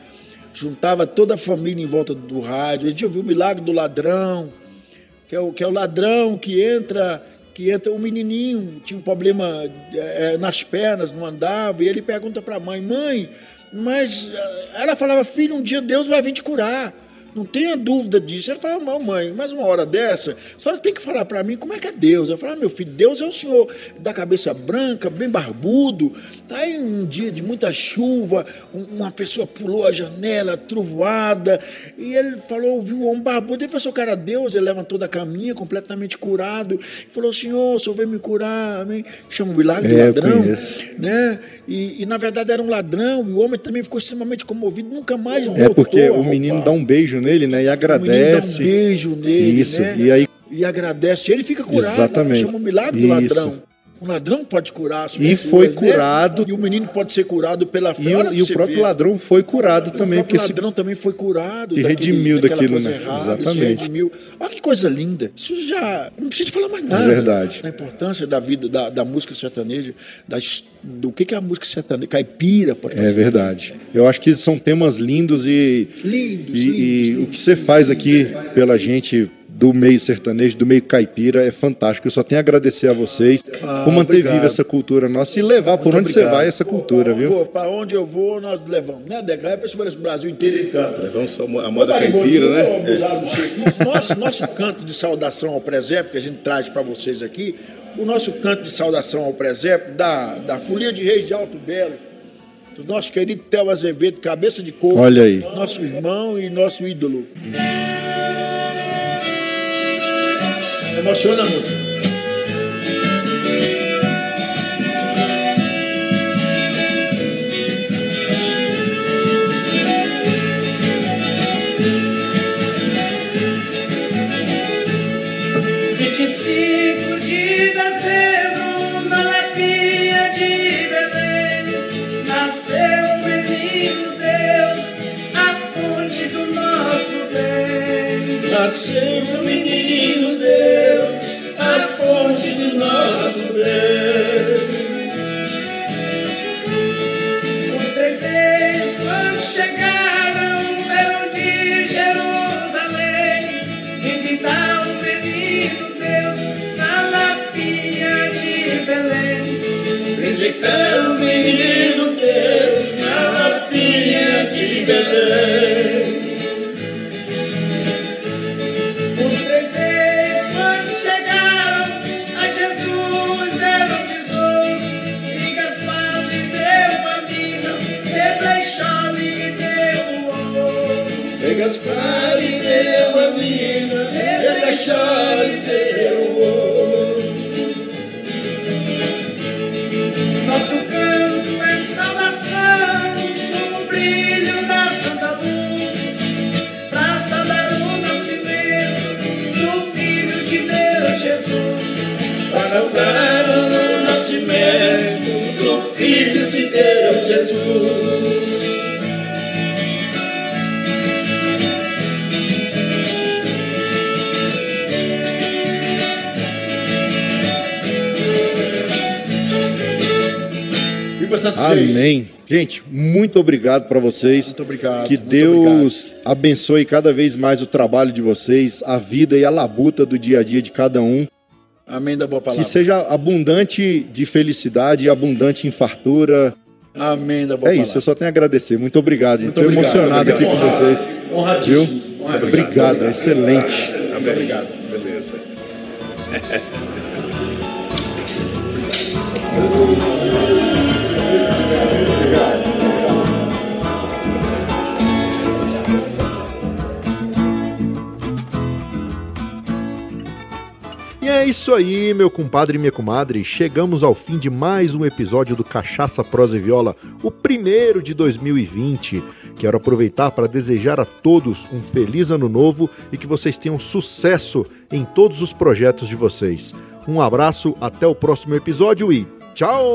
juntava toda a família em volta do rádio. A gente ouviu o Milagre do Ladrão, que é o, que é o ladrão que entra, que entra, o menininho tinha um problema é, é, nas pernas, não andava, e ele pergunta para a mãe, mãe, mas eh, ela falava, filho, um dia Deus vai vir te curar. Não tenha dúvida disso. Ela falava, "Não, mãe, mas uma hora dessa, a senhora tem que falar para mim como é que é Deus. Eu falava, meu filho, Deus é o senhor da cabeça branca, bem barbudo. Tá aí um dia de muita chuva, um- uma pessoa pulou a janela, trovoada, e ele falou, ouviu o homem barbudo. Ele pensou que era Deus, ele levantou da caminha, completamente curado, e falou, senhor, o senhor veio me curar, amém? Chama o milagre É, ladrão. Né? E, e, na verdade era um ladrão, e o homem também ficou extremamente comovido, nunca mais É voltou porque a o menino dá um beijo nele, né? E O menino dá agradece. um beijo nele, Isso. né? E aí E agradece. Ele fica curado. Exatamente. Chama o milagre do ladrão. O ladrão pode curar as E pessoas, foi né? curado. E o menino pode ser curado pela fé. E, o- e o próprio ver. ladrão foi curado O também, próprio porque se ladrão também foi curado. se daquele- redimiu daquilo, né? errada, Exatamente. redimiu. Olha que coisa linda. Isso já. Não precisa falar mais nada. verdade. Da importância da vida, da, da música sertaneja, das, do que, que é a música sertaneja. Caipira, pode. É verdade. Eu acho que são temas lindos e, Lindos, e, e o que você faz aqui pela gente do meio sertanejo, do meio caipira, é fantástico. Eu só tenho a agradecer a vocês Ah, por manter obrigado. viva essa cultura nossa e levar por onde você obrigado. vai essa cultura, viu? Pra onde eu vou, nós levamos. Né, Degra? É pra esse Brasil inteiro em canto. Levamos a moda caipira, né? Nosso, nosso canto de saudação ao presépio, que a gente traz para vocês aqui, o nosso canto de saudação ao presépio da, da Folia de Reis de Alto Belo, do nosso querido Theo Azevedo, cabeça de coco. Olha aí. Nosso irmão e nosso ídolo. Emociona muito. Vinte e cinco nasceu o menino Deus, a fonte do nosso bem. Os três quando chegaram, eram de Jerusalém, visitar o menino Deus na lapinha de Belém. Visitar o menino Deus na lapinha de Belém. Saudar o nascimento do Filho de Deus Jesus. Amém. Gente, muito obrigado para vocês. Muito obrigado. Que muito Deus obrigado. abençoe cada vez mais o trabalho de vocês, a vida e a labuta do dia a dia de cada um. Amém da boa palavra. Que seja abundante de felicidade abundante em fartura. Amém da boa É palavra. isso, eu só tenho a agradecer. Muito obrigado. Muito Estou obrigado, emocionado muito aqui com obrigado. vocês. Honradíssimo. Viu? Honradíssimo. Obrigado, excelente. Amém. Obrigado. Beleza. é isso aí, meu compadre e minha comadre. Chegamos ao fim de mais um episódio do Cachaça, Prosa e Viola, o primeiro de 2020. Quero aproveitar para desejar a todos um feliz ano novo e que vocês tenham sucesso em todos os projetos de vocês. Um abraço, até o próximo episódio e tchau!